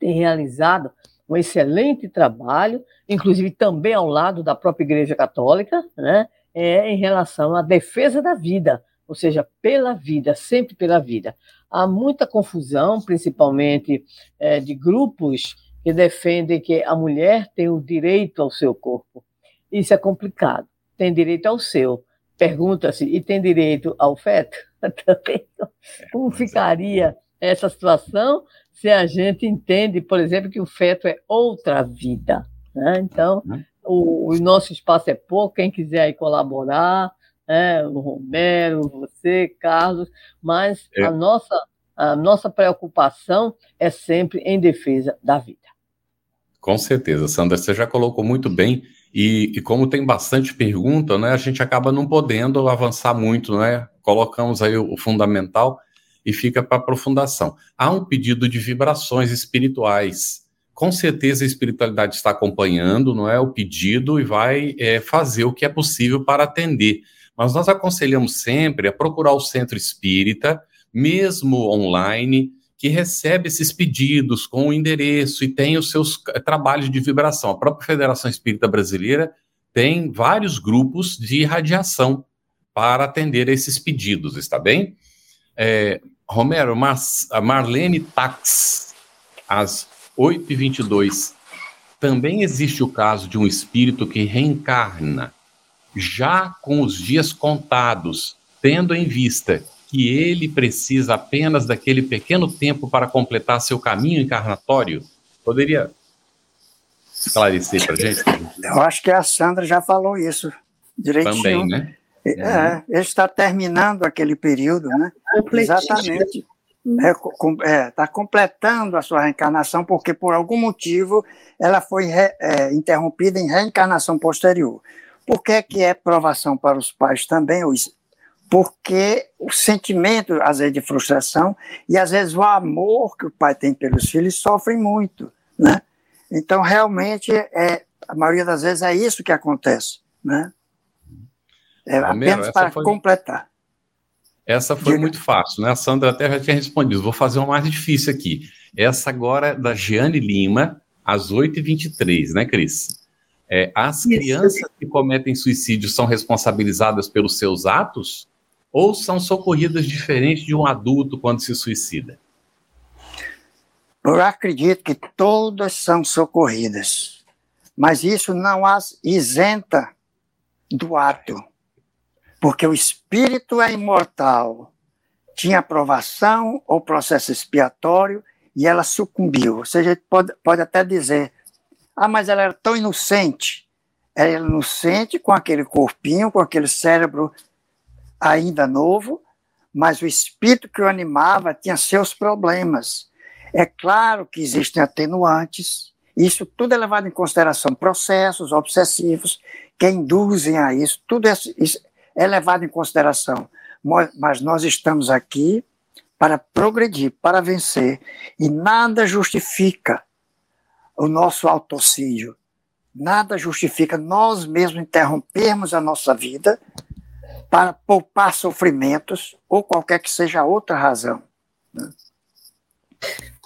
tem realizado um excelente trabalho, inclusive também ao lado da própria Igreja Católica, né, é, em relação à defesa da vida, ou seja, pela vida, sempre pela vida. Há muita confusão, principalmente é, de grupos que defendem que a mulher tem o direito ao seu corpo. Isso é complicado. Tem direito ao seu. Pergunta-se, e tem direito ao feto? Também. Como é. ficaria essa situação se a gente entende, por exemplo, que o feto é outra vida? Né? Então, uhum. o, o, nosso espaço é pouco, quem quiser colaborar, né? o Romero, você, Carlos, mas é. a, nossa, a nossa preocupação é sempre em defesa da vida. Com certeza, Sandra, você já colocou muito bem, e, e, como tem bastante pergunta, né, a gente acaba não podendo avançar muito, né? Colocamos aí o, o fundamental e fica para aprofundação. Há um pedido de vibrações espirituais. Com certeza a espiritualidade está acompanhando, não é o pedido e vai é, fazer o que é possível para atender. Mas nós aconselhamos sempre a procurar o centro espírita, mesmo online, que recebe esses pedidos com o endereço e tem os seus trabalhos de vibração. A própria Federação Espírita Brasileira tem vários grupos de radiação para atender esses pedidos, está bem? É, Romero, a Marlene Tax, às 8h22. Também existe o caso de um espírito que reencarna, já com os dias contados, tendo em vista que ele precisa apenas daquele pequeno tempo para completar seu caminho encarnatório? Poderia esclarecer para gente? Eu acho que a Sandra já falou isso direitinho. Também, né? É, é. ele está terminando aquele período, né? Exatamente. Está uhum. é, tá completando a sua reencarnação, porque por algum motivo ela foi re, é, interrompida em reencarnação posterior. Por que, que é provação para os pais também? Porque o sentimento, às vezes, de frustração e, às vezes, o amor que o pai tem pelos filhos sofrem muito, né? Então, realmente, é, a maioria das vezes é isso que acontece, né? É apenas para foi... completar. Essa foi Diga. muito fácil, né? A Sandra até já tinha respondido. Vou fazer uma mais difícil aqui. Essa agora é da Giane Lima, às 8h23, né, Cris? É, as Isso. crianças que cometem suicídio são responsabilizadas pelos seus atos? ou são socorridas diferente de um adulto quando se suicida? Eu acredito que todas são socorridas, mas isso não as isenta do ato, porque o espírito é imortal, tinha aprovação ou processo expiatório e ela sucumbiu. Ou seja, pode, pode até dizer: ah, mas ela era tão inocente. Era inocente com aquele corpinho, com aquele cérebro ainda novo, mas o espírito que o animava tinha seus problemas. É claro que existem atenuantes, isso tudo é levado em consideração, processos obsessivos que induzem a isso, tudo é, é levado em consideração. Mas nós estamos aqui para progredir, para vencer, e nada justifica o nosso autocídio, nada justifica nós mesmos interrompermos a nossa vida para poupar sofrimentos ou qualquer que seja a outra razão. Né?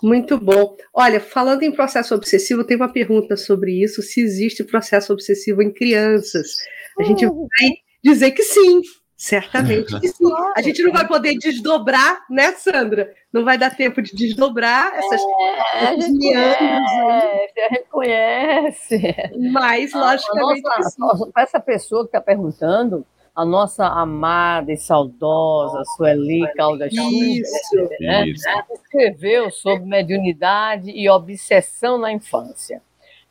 Muito bom. Olha, falando em processo obsessivo, tem uma pergunta sobre isso: se existe processo obsessivo em crianças. A gente uh. vai dizer que sim, Certamente que sim. A gente não vai poder desdobrar, né, Sandra? Não vai dar tempo de desdobrar essas, é, aí. A gente conhece. Mas, logicamente. Para essa pessoa que está perguntando, a nossa amada e saudosa Sueli Caldas Schubert, né, escreveu sobre mediunidade e obsessão na infância.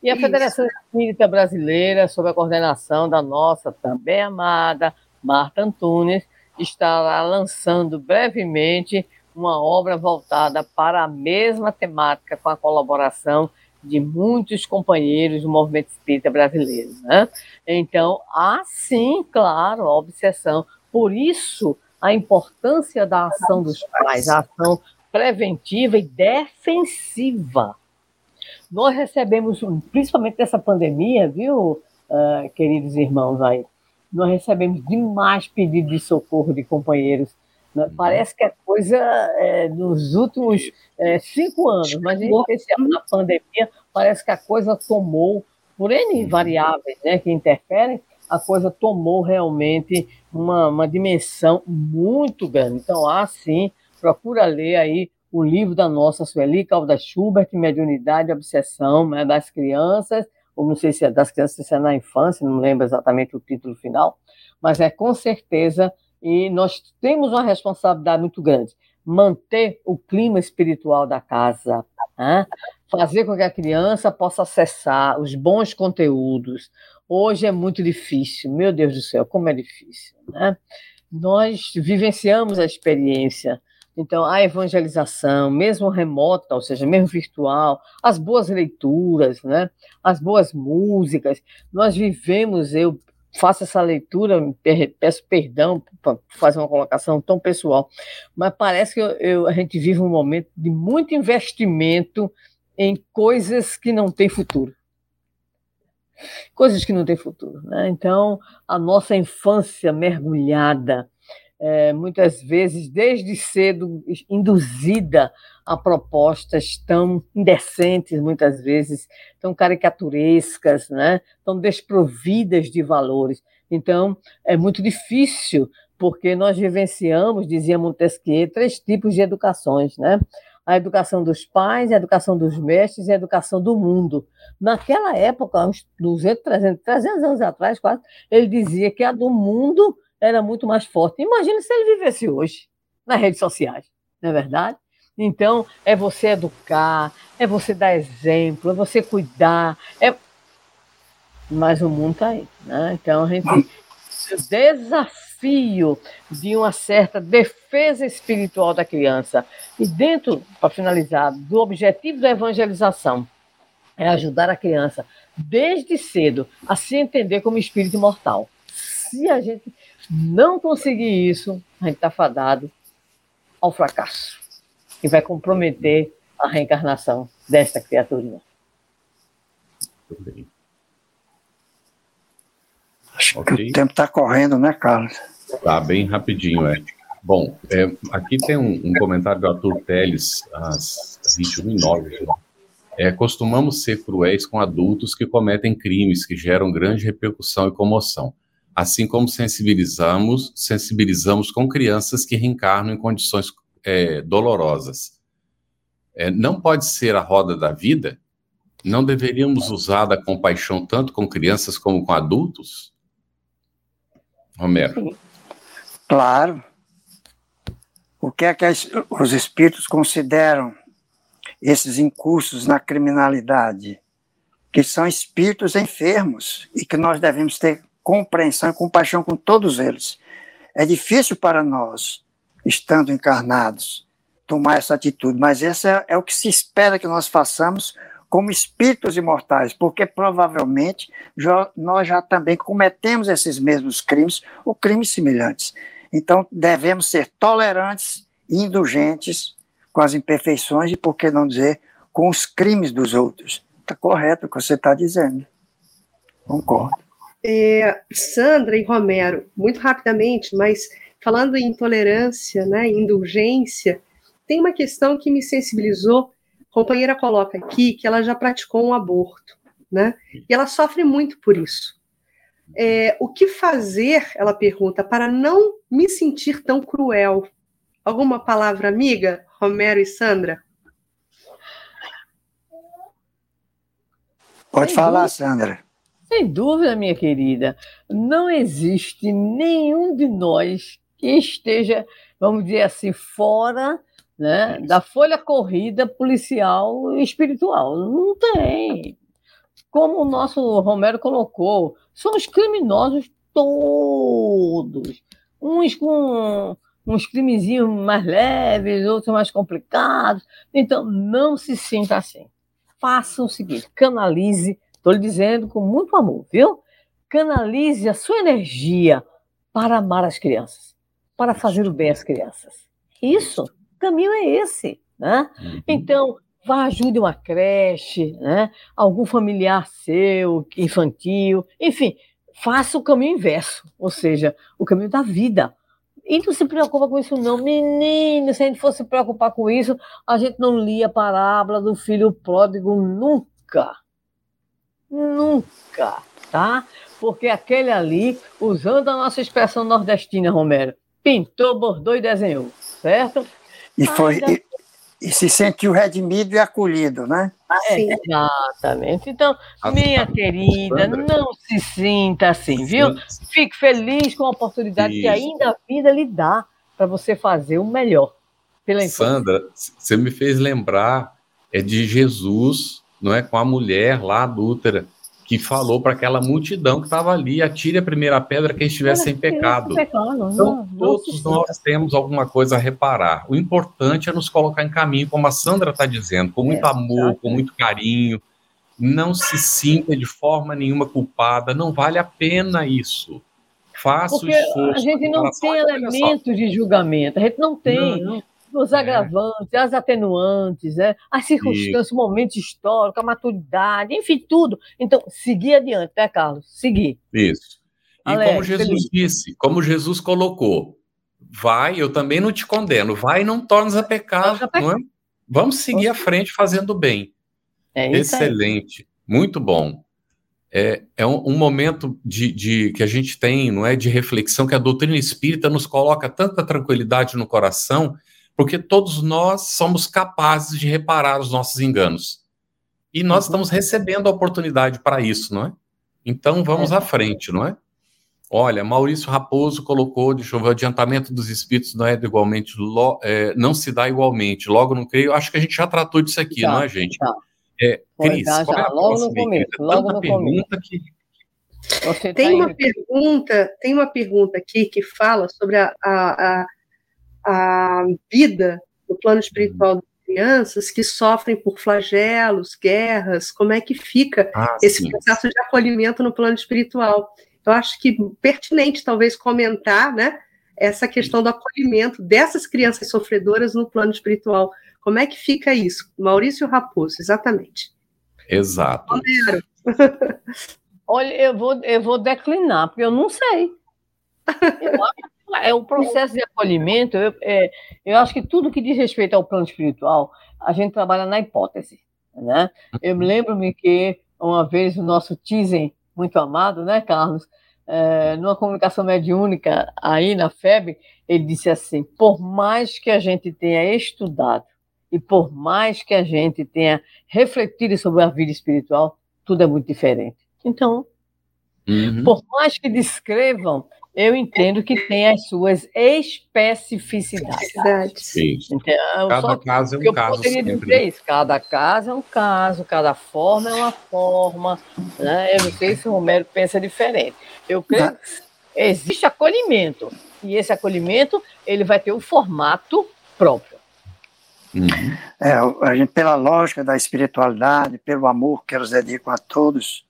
E a Isso. Federação Espírita Brasileira, sob a coordenação da nossa também amada Marta Antunes, estará lançando brevemente uma obra voltada para a mesma temática, com a colaboração de muitos companheiros do movimento espírita brasileiro. Né? Então, há sim, claro, a obsessão. Por isso, a importância da ação dos pais, a ação preventiva e defensiva. Nós recebemos, principalmente nessa pandemia, viu, uh, queridos irmãos aí, nós recebemos demais pedidos de socorro de companheiros. Né? Uhum. Parece que a coisa, é, nos últimos é, cinco anos, mas em especial na pandemia, parece que a coisa tomou, por N uhum. variáveis né, que interferem, a coisa tomou realmente uma, uma dimensão muito grande. Então, há sim, procura ler aí o livro da nossa Sueli Calda Schubert, Mediunidade e Obsessão né, das Crianças, ou não sei se é das crianças, se é na infância, não lembro exatamente o título final, mas é com certeza, e nós temos uma responsabilidade muito grande, manter o clima espiritual da casa, né? fazer com que a criança possa acessar os bons conteúdos. Hoje é muito difícil, meu Deus do céu, como é difícil. Né? Nós vivenciamos a experiência então, a evangelização, mesmo remota, ou seja, mesmo virtual, as boas leituras, né? as boas músicas, nós vivemos, eu faço essa leitura, peço perdão por fazer uma colocação tão pessoal, mas parece que eu, eu, a gente vive um momento de muito investimento em coisas que não têm futuro. Coisas que não têm futuro. Né? Então, a nossa infância mergulhada é, muitas vezes, desde cedo, induzida a propostas tão indecentes, muitas vezes, tão caricaturescas, né? tão desprovidas de valores. Então, é muito difícil, porque nós vivenciamos, dizia Montesquieu, três tipos de educações, né? A educação dos pais, a educação dos mestres e a educação do mundo. Naquela época, uns 200, 300, 300 anos atrás, quase, ele dizia que a do mundo era muito mais forte. Imagine se ele vivesse hoje nas redes sociais, não é verdade? Então, é você educar, é você dar exemplo, é você cuidar. É... Mas o mundo está aí. Né? Então, a gente. O desafio de uma certa defesa espiritual da criança. E dentro, para finalizar, do objetivo da evangelização, é ajudar a criança, desde cedo, a se entender como espírito imortal. Se a gente não conseguir isso, a gente está fadado ao fracasso. E vai comprometer a reencarnação desta criaturinha. Acho okay. que o tempo está correndo, né, Carlos? Tá bem rapidinho, é. Bom, é, aqui tem um, um, comentário do Arthur Teles, às 21h09. É, costumamos ser cruéis com adultos que cometem crimes que geram grande repercussão e comoção assim como sensibilizamos, sensibilizamos com crianças que reencarnam em condições é, dolorosas. É, não pode ser a roda da vida? Não deveríamos usar da compaixão tanto com crianças como com adultos? Romero. Claro. O que é que os espíritos consideram esses incursos na criminalidade? Que são espíritos enfermos e que nós devemos ter compreensão e compaixão com todos eles. É difícil para nós, estando encarnados, tomar essa atitude, mas essa é, é o que se espera que nós façamos como espíritos imortais, porque provavelmente já, nós já também cometemos esses mesmos crimes ou crimes semelhantes. Então devemos ser tolerantes e indulgentes com as imperfeições e, por que não dizer, com os crimes dos outros. Está correto o que você está dizendo. Concordo. É, Sandra e Romero, muito rapidamente, mas falando em intolerância, né, indulgência, tem uma questão que me sensibilizou. A companheira coloca aqui que ela já praticou um aborto, né? E ela sofre muito por isso. É, o que fazer, ela pergunta, para não me sentir tão cruel? Alguma palavra amiga, Romero e Sandra? Pode falar. Sandra. Sem dúvida, minha querida. Não existe nenhum de nós que esteja, vamos dizer assim, fora né, da folha corrida policial e espiritual. Não tem. Como o nosso Romero colocou, somos criminosos todos. Uns com uns crimezinhos mais leves, outros mais complicados. Então, não se sinta assim. Faça o seguinte: canalize, estou lhe dizendo com muito amor, viu? Canalize a sua energia para amar as crianças, para fazer o bem às crianças. Isso o caminho é esse, né? Uhum. Então, vá ajude uma creche, né? algum familiar seu, infantil, enfim, faça o caminho inverso, ou seja, o caminho da vida. E não se preocupa com isso, não. Menino, se a gente fosse preocupar com isso, a gente não lia a parábola do filho pródigo nunca. Nunca, tá? Porque aquele ali, usando a nossa expressão nordestina, Romero, pintou, bordou e desenhou, certo? E, foi, e, e, se sentiu redimido e acolhido, né? É, exatamente. Então, minha querida, não se sinta assim, viu? Fique feliz com a oportunidade Isso. que ainda a vida lhe dá para você fazer o melhor. Pela Sandra, você me fez lembrar é de Jesus, não é, com a mulher lá adúltera que falou para aquela multidão que estava ali: atire a primeira pedra quem estivesse sem pecado. Então, todos nós temos alguma coisa a reparar. O importante é nos colocar em caminho, como a Sandra está dizendo, com muito é, amor, com muito carinho. Não se sinta de forma nenhuma culpada, não vale a pena isso. Faça Porque o esforço. A gente não tem elementos de julgamento, a gente não tem. Não, não os é. agravantes, as atenuantes, né? as circunstâncias, o momento histórico, a maturidade, enfim, tudo. Então, seguir adiante, né, Carlos? Seguir. Isso. E Alex, como Jesus feliz. disse, como Jesus colocou, vai, eu também não te condeno, vai e não tornes a pecar, não é? Vamos seguir à frente fazendo bem. É Excelente, muito bom. É, é um, um momento de, de, que a gente tem, não é, de reflexão que a doutrina espírita nos coloca tanta tranquilidade no coração porque todos nós somos capazes de reparar os nossos enganos. E nós uhum. estamos recebendo a oportunidade para isso, não é? Então vamos é. à frente, não é? Olha, Maurício Raposo colocou, deixa eu ver, o adiantamento dos espíritos não é igualmente, lo, é, não se dá igualmente. Logo não creio, acho que a gente já tratou disso aqui, tá, não é, gente? Tá. É, Cris, já. É logo no começo, logo no pergunta começo. que tem tá uma pergunta, tem uma pergunta aqui que fala sobre a, a, a a vida no plano espiritual uhum. das crianças que sofrem por flagelos, guerras, como é que fica ah, esse sim. processo de acolhimento no plano espiritual. Eu acho que pertinente talvez comentar, né, essa questão do acolhimento dessas crianças sofredoras no plano espiritual. Como é que fica isso? Maurício Raposo, exatamente. Exato. Olha, eu vou, eu vou declinar, porque eu não sei. Eu acho é o processo de acolhimento. Eu, é, eu acho que tudo que diz respeito ao plano espiritual, a gente trabalha na hipótese. Né? Eu me lembro-me que uma vez o nosso Tizen, muito amado, né, Carlos, é, numa comunicação mediúnica aí na FEB, ele disse assim: por mais que a gente tenha estudado e por mais que a gente tenha refletido sobre a vida espiritual, tudo é muito diferente. Então, uhum. por mais que descrevam eu entendo que tem as suas especificidades. Então, cada caso é um caso. Sempre. Isso. Cada caso é um caso, cada forma é uma forma. Né? Eu não sei se o Romero pensa diferente. Eu creio que existe acolhimento. E esse acolhimento ele vai ter o um formato próprio. Uhum. É, a gente, pela lógica da espiritualidade, pelo amor que eles dedicam a todos,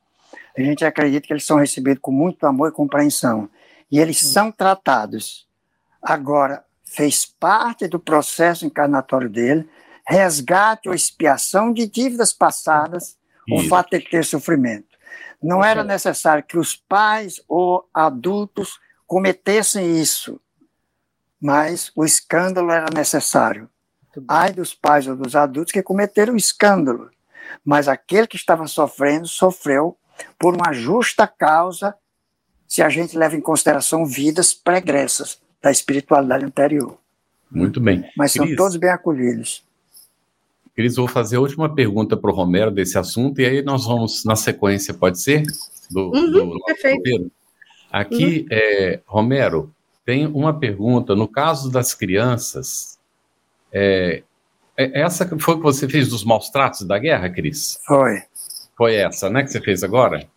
a gente acredita que eles são recebidos com muito amor e compreensão e eles são tratados. Agora, fez parte do processo encarnatório dele, resgate ou expiação de dívidas passadas, Isso. o fato de ter sofrimento. Não era necessário que os pais ou adultos cometessem isso, mas o escândalo era necessário. Ai dos pais ou dos adultos que cometeram o escândalo, mas aquele que estava sofrendo sofreu por uma justa causa se a gente leva em consideração vidas pregressas da espiritualidade anterior. Muito bem. Mas são Cris, todos bem acolhidos. Cris, vou fazer a última pergunta para o Romero desse assunto, e aí nós vamos na sequência, pode ser? Do, uhum, do perfeito. Aqui, uhum. é, Romero, tem uma pergunta. No caso das crianças, é, é, essa foi que você fez dos maus tratos da guerra, Cris? Foi. Foi essa, né, que você fez agora?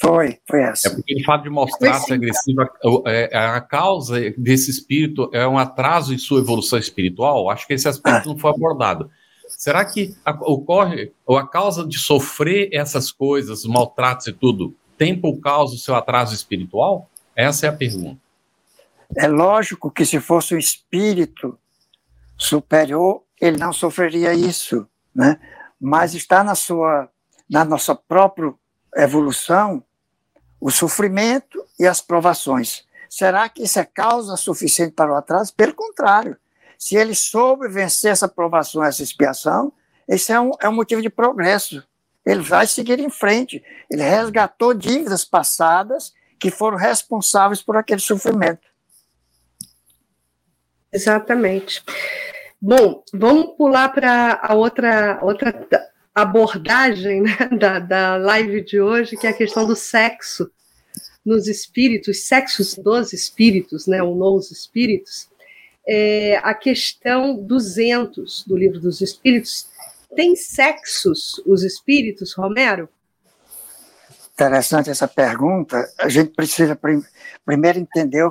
Foi, foi essa. É porque ele fala de mostrar-se agressivo. É, a causa desse espírito é um atraso em sua evolução espiritual? Acho que esse aspecto ah. não foi abordado. Será que a, ocorre, ou a causa de sofrer essas coisas, maltratos e tudo, tem por causa o seu atraso espiritual? Essa é a pergunta. É lógico que se fosse um espírito superior, ele não sofreria isso, né? Mas está na sua, na nossa própria evolução, o sofrimento e as provações. Será que isso é causa suficiente para o atraso? Pelo contrário, se ele soube vencer essa provação, essa expiação, esse é um, é um motivo de progresso. Ele vai seguir em frente. Ele resgatou dívidas passadas que foram responsáveis por aquele sofrimento. Exatamente. Bom, vamos pular para a outra, outra abordagem né, da, da live de hoje, que é a questão do sexo nos espíritos, sexos dos espíritos, né, ou nos espíritos, é, a questão 200 do livro dos espíritos. Tem sexos os espíritos, Romero? Interessante essa pergunta. A gente precisa prim primeiro entender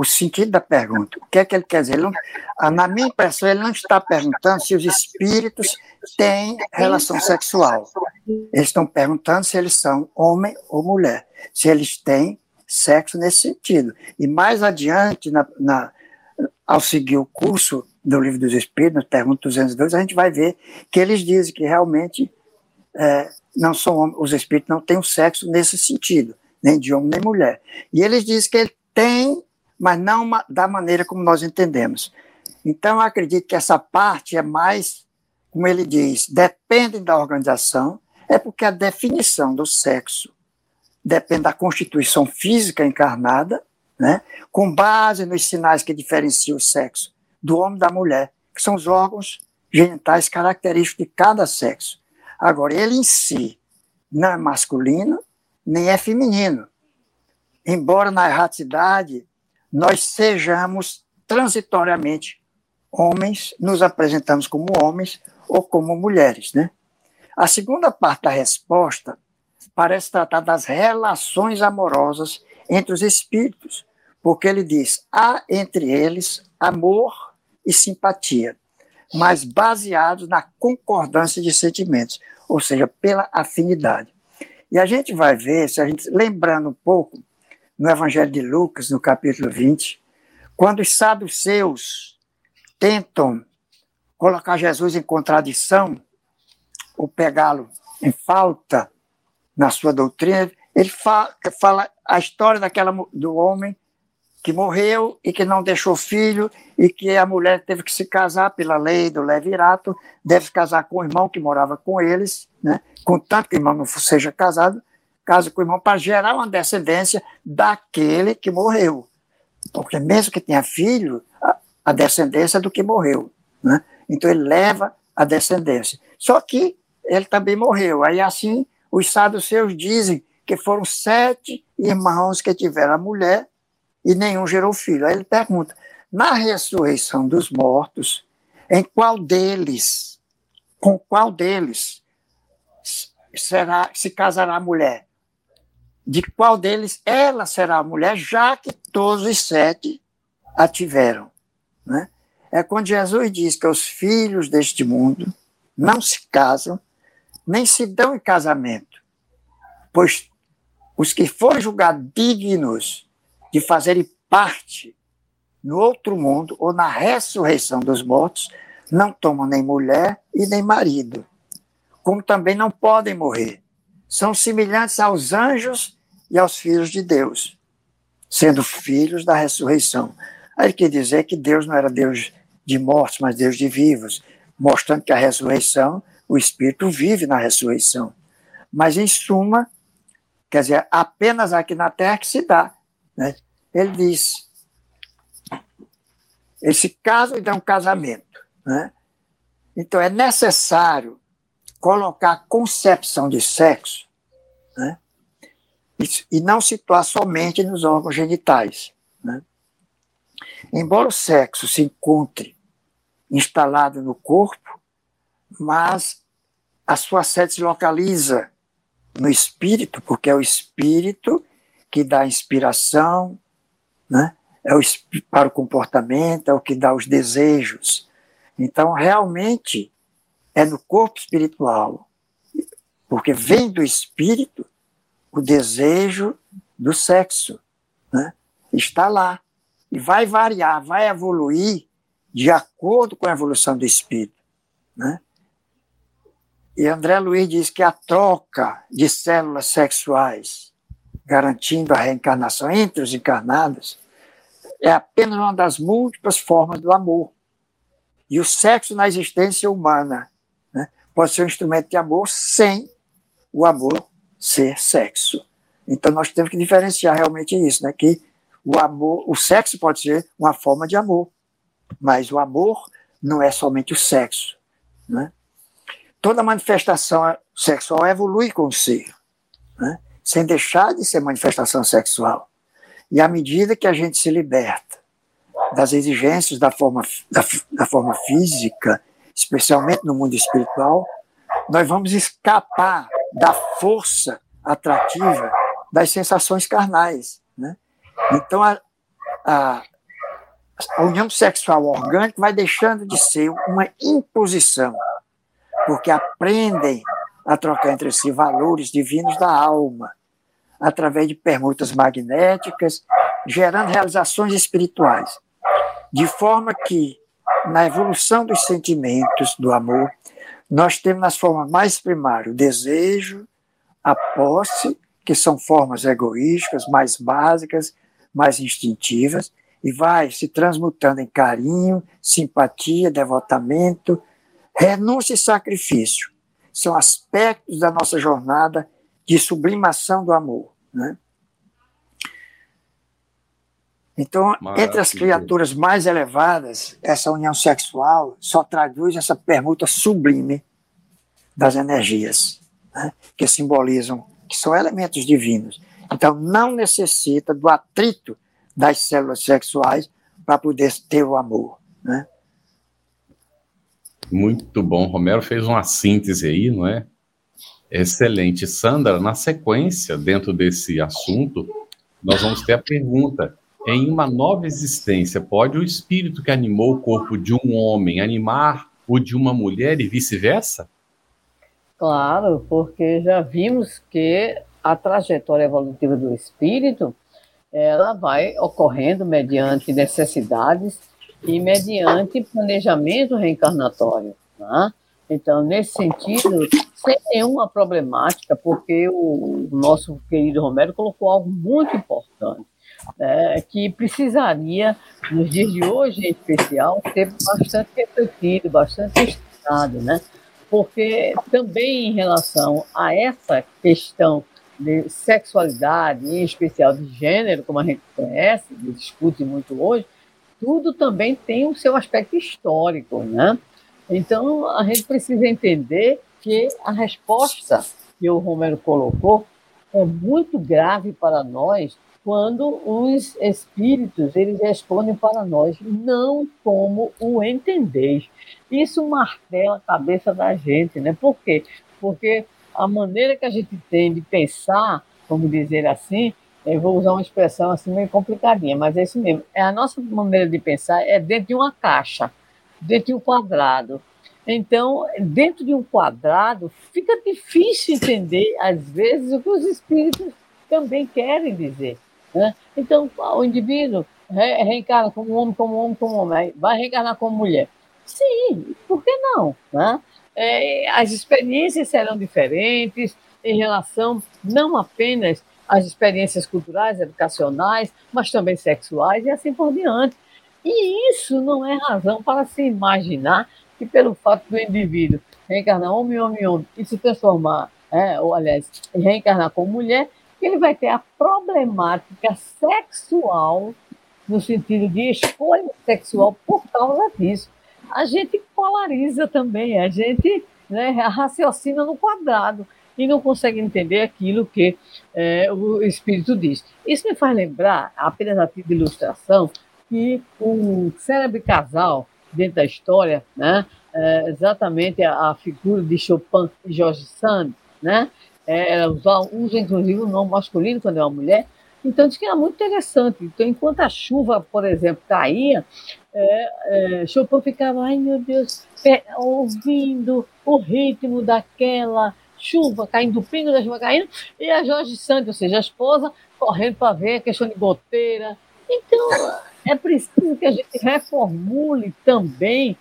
o sentido da pergunta. O que é que ele quer dizer? Ele não, na minha impressão, ele não está perguntando se os espíritos têm relação sexual. Eles estão perguntando se eles são homem ou mulher, se eles têm sexo nesse sentido. E mais adiante, na, na, ao seguir o curso do Livro dos Espíritos, pergunta 202, a gente vai ver que eles dizem que realmente é, não são os espíritos não têm o sexo nesse sentido, nem de homem nem mulher. E eles dizem que ele tem mas não da maneira como nós entendemos. Então, eu acredito que essa parte é mais, como ele diz, depende da organização, é porque a definição do sexo depende da constituição física encarnada, né, com base nos sinais que diferenciam o sexo do homem e da mulher, que são os órgãos genitais característicos de cada sexo. Agora, ele em si não é masculino, nem é feminino. Embora na erraticidade nós sejamos transitoriamente homens, nos apresentamos como homens ou como mulheres, né? A segunda parte da resposta parece tratar das relações amorosas entre os espíritos, porque ele diz: há entre eles amor e simpatia, mas baseados na concordância de sentimentos, ou seja, pela afinidade. E a gente vai ver, se a gente lembrando um pouco no Evangelho de Lucas, no capítulo 20, quando os saduceus tentam colocar Jesus em contradição, ou pegá-lo em falta na sua doutrina, ele fala, fala a história daquela do homem que morreu e que não deixou filho e que a mulher teve que se casar pela lei do levirato, deve se casar com o irmão que morava com eles, né? contanto que o irmão não seja casado, casa com o irmão para gerar uma descendência daquele que morreu. Porque mesmo que tenha filho, a, a descendência é do que morreu. Né? Então ele leva a descendência. Só que ele também morreu. Aí assim, os saduceus dizem que foram sete irmãos que tiveram a mulher e nenhum gerou filho. Aí ele pergunta: na ressurreição dos mortos, em qual deles, com qual deles será se casará a mulher? De qual deles ela será a mulher, já que todos os sete a tiveram. Né? É quando Jesus diz que os filhos deste mundo não se casam, nem se dão em casamento, pois os que forem julgados dignos de fazerem parte no outro mundo ou na ressurreição dos mortos, não tomam nem mulher e nem marido, como também não podem morrer. São semelhantes aos anjos e aos filhos de Deus, sendo filhos da ressurreição. Aí quer dizer que Deus não era Deus de mortos, mas Deus de vivos, mostrando que a ressurreição, o Espírito vive na ressurreição. Mas, em suma, quer dizer, apenas aqui na terra que se dá Né? Ele diz: esse caso é um casamento. Né? Então, é necessário colocar concepção de sexo né? E, não situar somente nos órgãos genitais. Né? Embora o sexo se encontre instalado no corpo, mas a sua sede se localiza no espírito, porque é o espírito que dá inspiração, né? é o, para o comportamento, é o que dá os desejos. Então, realmente, é no corpo espiritual, porque vem do espírito o desejo do sexo. Né? Está lá. E vai variar, vai evoluir de acordo com a evolução do espírito. Né? E André Luiz diz que a troca de células sexuais, garantindo a reencarnação entre os encarnados, é apenas uma das múltiplas formas do amor. E o sexo na existência humana né, pode ser um instrumento de amor sem o amor ser sexo. Então nós temos que diferenciar realmente isso, né, que o amor, o sexo pode ser uma forma de amor, mas o amor não é somente o sexo. Né? Toda manifestação sexual evolui com o ser, né? sem deixar de ser manifestação sexual. E à medida que a gente se liberta das exigências da forma, da, da forma física, especialmente no mundo espiritual, nós vamos escapar da força atrativa das sensações carnais. Né? Então, a, a, a união sexual orgânica vai deixando de ser uma imposição, porque aprendem a trocar entre si valores divinos da alma, através de permutas magnéticas, gerando realizações espirituais. De forma que, na evolução dos sentimentos do amor, nós temos nas formas mais primárias o desejo, a posse, que são formas egoísticas, mais básicas, mais instintivas, e vai se transmutando em carinho, simpatia, devotamento, renúncia e sacrifício. São aspectos da nossa jornada de sublimação do amor. Né? Então, Maravilha. entre as criaturas mais elevadas, essa união sexual só traduz essa permuta sublime das energias, né? que simbolizam, que são elementos divinos. Então, não necessita do atrito das células sexuais para poder ter o amor. Né? Muito bom. Romero fez uma síntese aí, não é? Excelente. Sandra, na sequência, dentro desse assunto, nós vamos ter a pergunta: em uma nova existência, pode o espírito que animou o corpo de um homem animar o de uma mulher e vice-versa? Claro, porque já vimos que a trajetória evolutiva do espírito ela vai ocorrendo mediante necessidades e mediante planejamento reencarnatório. Né? Então, nesse sentido, sem nenhuma problemática, porque o nosso querido Romero colocou algo muito importante, né, que precisaria, nos dias de hoje em especial, ser bastante refletido, bastante estudado, né? porque também em relação a essa questão de sexualidade, em especial de gênero, como a gente conhece, discute muito hoje, tudo também tem o seu aspecto histórico, né? Então, a gente precisa entender que a resposta que o Romero colocou é muito grave para nós quando os espíritos eles respondem para nós não como o entender. Isso martela a cabeça da gente, né? Por quê? Porque a maneira que a gente tem de pensar, vamos dizer assim, eu vou usar uma expressão assim meio complicadinha, mas é isso mesmo. É a nossa maneira de pensar é dentro de uma caixa, dentro de um quadrado. Então, dentro de um quadrado, fica difícil entender, às vezes, o que os espíritos também querem dizer. Né? Então, o indivíduo re reencarna como homem, como homem, como homem, vai reencarnar como mulher. Sim, por que não? Né? É, as experiências serão diferentes em relação não apenas às experiências culturais, educacionais, mas também sexuais e assim por diante. E isso não é razão para se imaginar que, pelo fato do indivíduo reencarnar homem, homem, homem e se transformar, é, ou aliás, reencarnar como mulher, ele vai ter a problemática sexual, no sentido de escolha sexual, por causa disso. A gente polariza também, a gente né, raciocina no quadrado e não consegue entender aquilo que é, o Espírito diz. Isso me faz lembrar, apenas a título de ilustração, que um célebre casal dentro da história, né, é exatamente a, a, figura de Chopin e George Sand, né, é, usa, usa inclusive o nome masculino quando é uma mulher, então, diz que era muito interessante. Então, enquanto a chuva, por exemplo, caía, é, é, Chopin ficava, ai meu Deus, ouvindo o ritmo daquela chuva caindo, o pingo da chuva caindo, e a Jorge Santos, ou seja, a esposa, correndo para ver a questão de goteira. Então, é preciso que a gente reformule também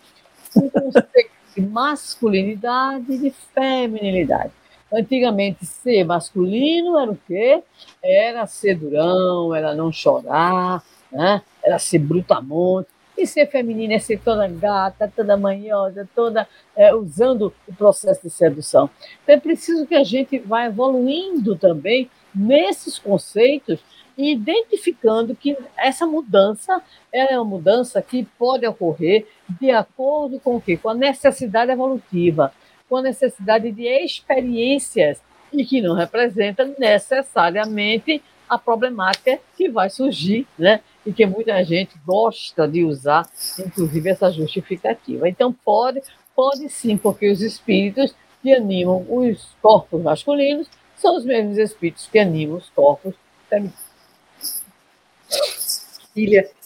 o conceito de masculinidade e de feminilidade. Antigamente, ser masculino era o quê? Era ser durão, era não chorar, né? era ser brutamonte. E ser feminina é ser toda gata, toda manhosa, toda é, usando o processo de sedução. Então é preciso que a gente vá evoluindo também nesses conceitos e identificando que essa mudança é uma mudança que pode ocorrer de acordo com o quê? Com a necessidade evolutiva, com a necessidade de experiências e que não representa necessariamente a problemática que vai surgir, né? E que muita gente gosta de usar, inclusive essa justificativa. Então pode, pode sim, porque os espíritos que animam os corpos masculinos são os mesmos espíritos que animam os corpos femininos.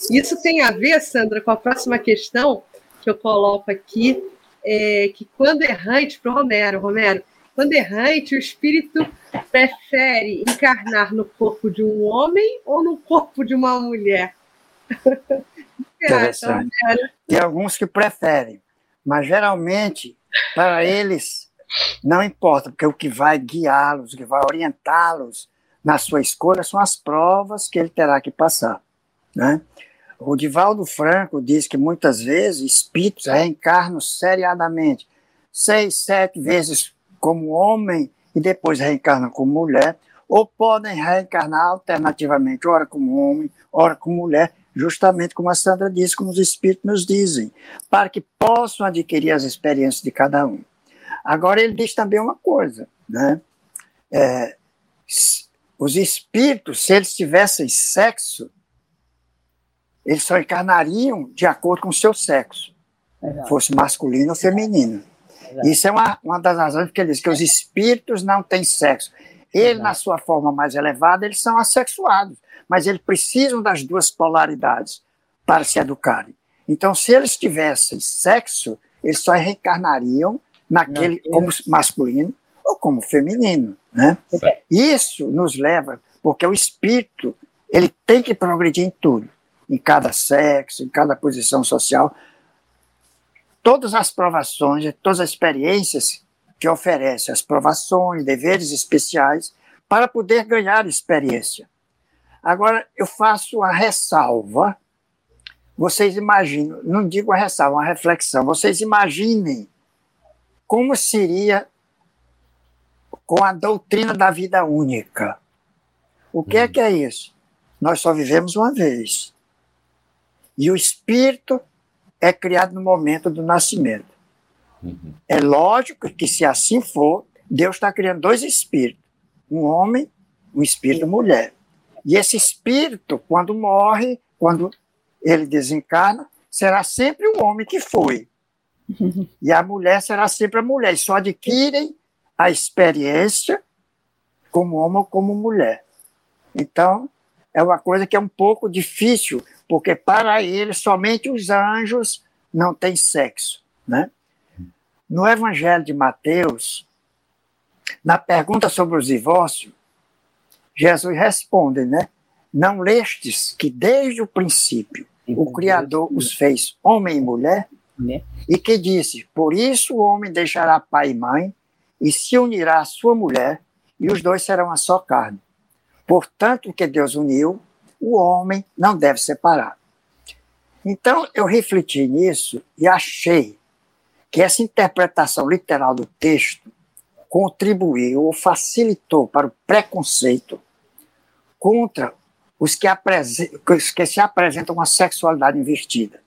Isso tem a ver, Sandra, com a próxima questão que eu coloco aqui, é que quando errante, para o Romero, Romero, quando errante, o espírito prefere encarnar no corpo de um homem ou no corpo de uma mulher? Interessante. Tem alguns que preferem, mas geralmente, para eles, não importa, porque o que vai guiá-los, o que vai orientá-los na sua escolha são as provas que ele terá que passar. Né? O Divaldo Franco diz que muitas vezes espíritos reencarnam seriadamente, seis, sete vezes como homem e depois reencarnam como mulher, ou podem reencarnar alternativamente, ora como homem, ora como mulher, justamente como a Sandra disse, como os espíritos nos dizem, para que possam adquirir as experiências de cada um. Agora, ele diz também uma coisa, né? É, os espíritos, se eles tivessem sexo, eles só encarnariam de acordo com o seu sexo, Exato. fosse masculino ou feminino. Exato. Isso é uma, uma das razões que ele diz que os espíritos não têm sexo. Ele, na sua forma mais elevada, eles são assexuados, mas eles precisam das duas polaridades para se educarem. Então, se eles tivessem sexo, eles só reencarnariam naquele não, como masculino ou como feminino, né? Isso nos leva porque o espírito ele tem que progredir em tudo em cada sexo, em cada posição social. Todas as provações, todas as experiências que oferece, as provações, deveres especiais, para poder ganhar experiência. Agora, eu faço uma ressalva. Vocês imaginam, não digo a ressalva, uma reflexão. Vocês imaginem como seria com a doutrina da vida única. O que é que é isso? Nós só vivemos uma vez. E o espírito é criado no momento do nascimento. Uhum. É lógico que, se assim for, Deus está criando dois espíritos: um homem, um espírito mulher. E esse espírito, quando morre, quando ele desencarna, será sempre o homem que foi. Uhum. E a mulher será sempre a mulher. E só adquirem a experiência como homem ou como mulher. Então, é uma coisa que é um pouco difícil porque para ele somente os anjos não têm sexo, né? No Evangelho de Mateus, na pergunta sobre o divórcio, Jesus responde, né? Não lestes que desde o princípio o Criador os fez homem e mulher? Né? E que disse: Por isso o homem deixará pai e mãe e se unirá à sua mulher, e os dois serão uma só carne. Portanto, o que Deus uniu, o homem não deve separar. Então, eu refleti nisso e achei que essa interpretação literal do texto contribuiu ou facilitou para o preconceito contra os que, que se apresentam uma sexualidade invertida.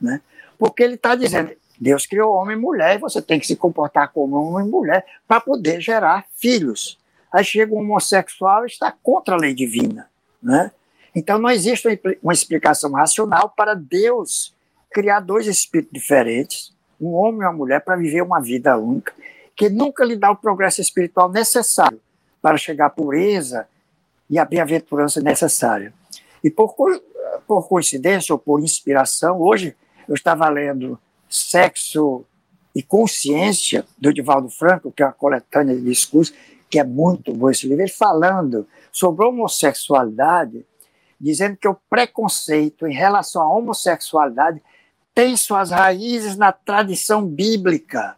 Né? Porque ele está dizendo, Deus criou homem e mulher e você tem que se comportar como homem e mulher para poder gerar filhos. Aí chega um homossexual e está contra a lei divina. Né? Então não existe uma explicação racional para Deus criar dois espíritos diferentes, um homem e uma mulher, para viver uma vida única, que nunca lhe dá o progresso espiritual necessário para chegar à pureza e a bem-aventurança necessária. E por, por coincidência ou por inspiração, hoje eu estava lendo Sexo e Consciência, do Divaldo Franco, que é uma coletânea de discursos, que é muito bom esse livro, ele falando sobre homossexualidade, dizendo que o preconceito em relação à homossexualidade tem suas raízes na tradição bíblica,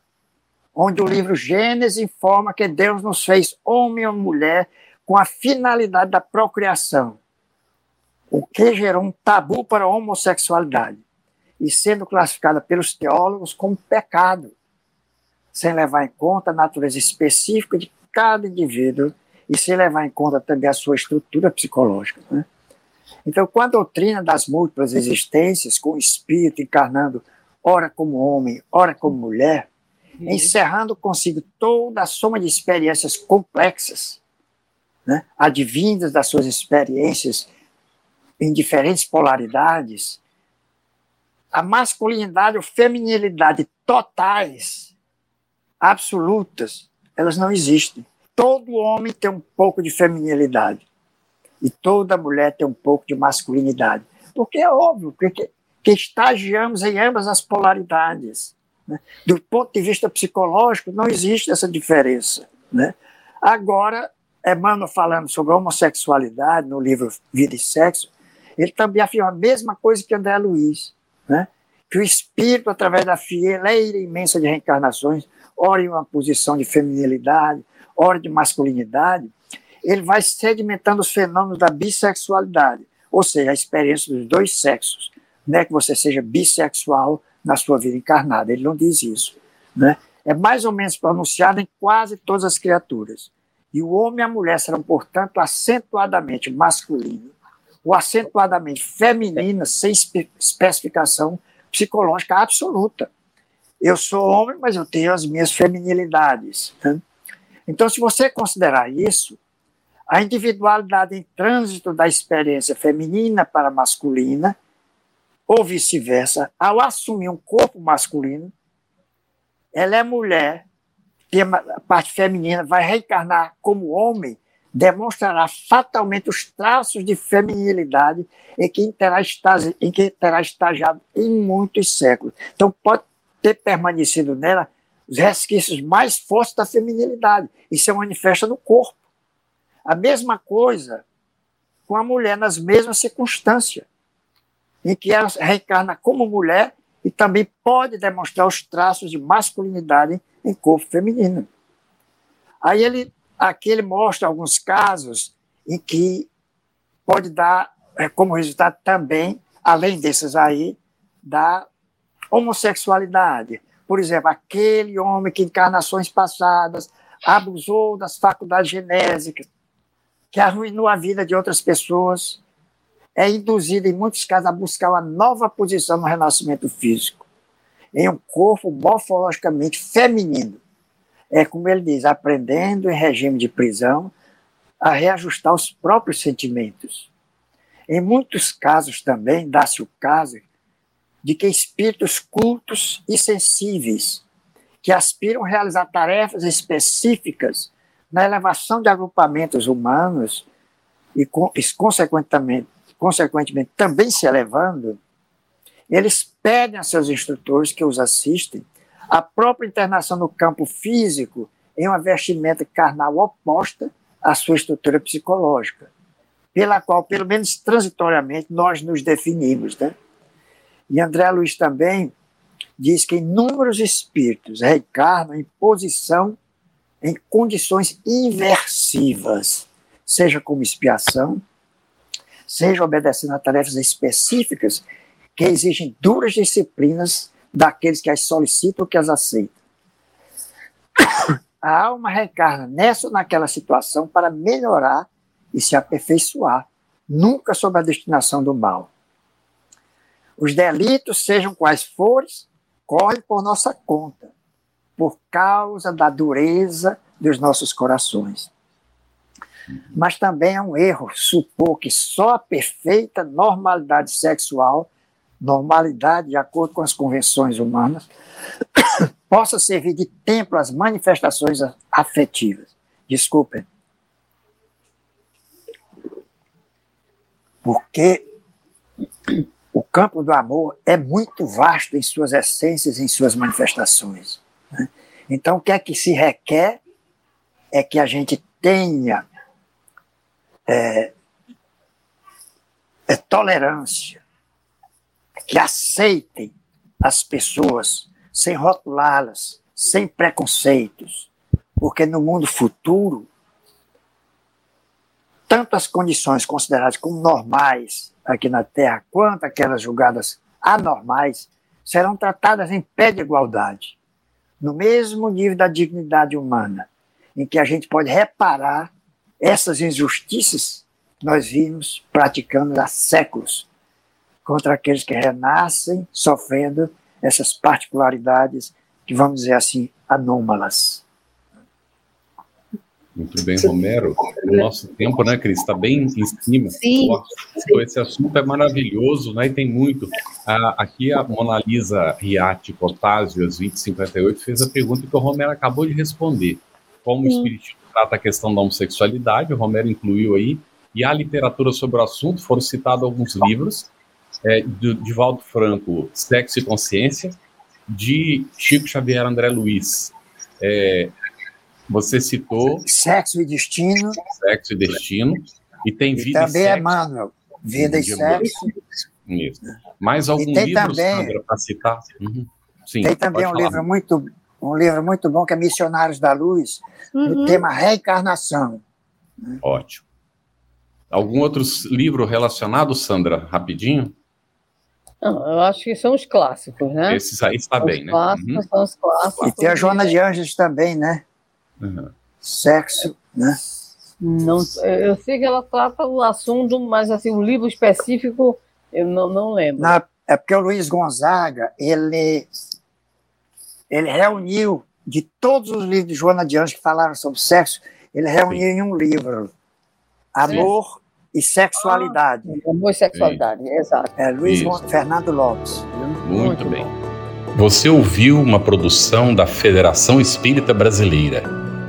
onde o livro Gênesis informa que Deus nos fez homem ou mulher com a finalidade da procriação, o que gerou um tabu para a homossexualidade e sendo classificada pelos teólogos como pecado, sem levar em conta a natureza específica de cada indivíduo e sem levar em conta também a sua estrutura psicológica. Né? Então, com a doutrina das múltiplas existências, com o espírito encarnando ora como homem, ora como mulher, uhum. encerrando consigo toda a soma de experiências complexas, né, advindas das suas experiências em diferentes polaridades, a masculinidade ou feminilidade totais, absolutas, elas não existem. Todo homem tem um pouco de feminilidade e toda mulher tem um pouco de masculinidade. Porque é óbvio que, que estagiamos em ambas as polaridades. Né? Do ponto de vista psicológico, não existe essa diferença. Né? Agora, Emmanuel falando sobre homossexualidade no livro Vida e Sexo, ele também afirma a mesma coisa que André Luiz né? que o espírito, através da fileira imensa de reencarnações, ora em uma posição de feminilidade, ora de masculinidade, ele vai sedimentando os fenômenos da bissexualidade, ou seja, a experiência dos dois sexos. Não é que você seja bissexual na sua vida encarnada, ele não diz isso. Né? É mais ou menos pronunciado em quase todas as criaturas. E o homem e a mulher serão, portanto, acentuadamente masculinos ou acentuadamente feminina, sem especificação psicológica absoluta. Eu sou homem, mas eu tenho as minhas feminilidades. Né? Então, se você considerar isso, a individualidade em trânsito da experiência feminina para masculina, ou vice-versa, ao assumir um corpo masculino, ela é mulher, que a parte feminina vai reencarnar como homem demonstrará fatalmente os traços de feminilidade em que terá, estagi, em que terá estagiado em muitos séculos. Então, pode ter permanecido nela os resquícios mais fortes da feminilidade. e se manifesta no corpo. A mesma coisa com a mulher nas mesmas circunstâncias, em que ela reencarna como mulher e também pode demonstrar os traços de masculinidade em corpo feminino. Aí ele Aqui ele mostra alguns casos em que pode dar é, como resultado também, além desses aí, da homossexualidade. Por exemplo, aquele homem que encarnações passadas abusou das faculdades genésicas, que arruinou a vida de outras pessoas, é induzido, em muitos casos, a buscar uma nova posição no renascimento físico, em um corpo morfologicamente feminino é como ele diz, aprendendo em regime de prisão a reajustar os próprios sentimentos. Em muitos casos também dá-se o caso de que espíritos cultos e sensíveis, que aspiram a realizar tarefas específicas na elevação de agrupamentos humanos e, consequentemente, consequentemente também se elevando, eles pedem a seus instrutores que os assistem a própria internação no campo físico em uma vestimenta carnal oposta à sua estrutura psicológica, pela qual, pelo menos transitoriamente, nós nos definimos. Né? E André Luiz também diz que inúmeros espíritos reencarnam em posição, em condições inversivas, seja como expiação, seja obedecendo a tarefas específicas que exigem duras disciplinas daqueles que as solicitam ou que as aceitam. A alma reencarna nessa ou naquela situação para melhorar e se aperfeiçoar, nunca sob a destinação do mal. Os delitos, sejam quais forem, correm por nossa conta, por causa da dureza dos nossos corações. Mas também é um erro supor que só a perfeita normalidade sexual, normalidade de acordo com as convenções humanas, possa servir de templo às manifestações afetivas. Desculpem. Porque o campo do amor é muito vasto em suas essências, em suas manifestações. Né? Então, o que é que se requer é que a gente tenha é, é tolerância, que aceitem as pessoas sem rotulá-las, sem preconceitos, porque no mundo futuro, tanto as condições consideradas como normais aqui na Terra, quanto aquelas julgadas anormais, serão tratadas em pé de igualdade, no mesmo nível da dignidade humana, em que a gente pode reparar essas injustiças que nós vimos praticando há séculos contra aqueles que renascem sofrendo essas particularidades que, vamos dizer assim, anômalas. Muito bem, Romero. O nosso tempo, né, Cris, está bem em cima. Sim, sim. Esse assunto é maravilhoso, né, e tem muito. Ah, aqui a Mona Lisa Riatti Potásio, 2058, fez a pergunta que o Romero acabou de responder. Como sim. o Espiritismo trata a questão da homossexualidade, o Romero incluiu aí, e a literatura sobre o assunto, foram citados alguns livros, é, de, de Valdo Franco, Sexo e Consciência, de Chico Xavier André Luiz. É, você citou. Sexo e Destino. Sexo e Destino. E tem e Vida também e Sexo. Emmanuel. Vida e Sexo. Isso. Mais algum livro, também, Sandra, para citar? Uhum. Sim, tem também um falar. livro muito um livro muito bom que é Missionários da Luz, uhum. no tema reencarnação. Ótimo. Algum outro livro relacionado, Sandra, rapidinho? Não, eu acho que são os clássicos, né? Esses aí está bem, né? Clássicos, uhum. São os clássicos. E tem a Joana de Anjos também, né? Uhum. Sexo, né? Não, eu sei que ela trata o assunto, mas assim, o livro específico eu não, não lembro. Não, é porque o Luiz Gonzaga, ele, ele reuniu de todos os livros de Joana de Anjos que falaram sobre sexo, ele reuniu Sim. em um livro. Amor e sexualidade. Ah, amor e sexualidade, Sim. exato. É Luiz Fernando Lopes. Muito, Muito bem. Você ouviu uma produção da Federação Espírita Brasileira.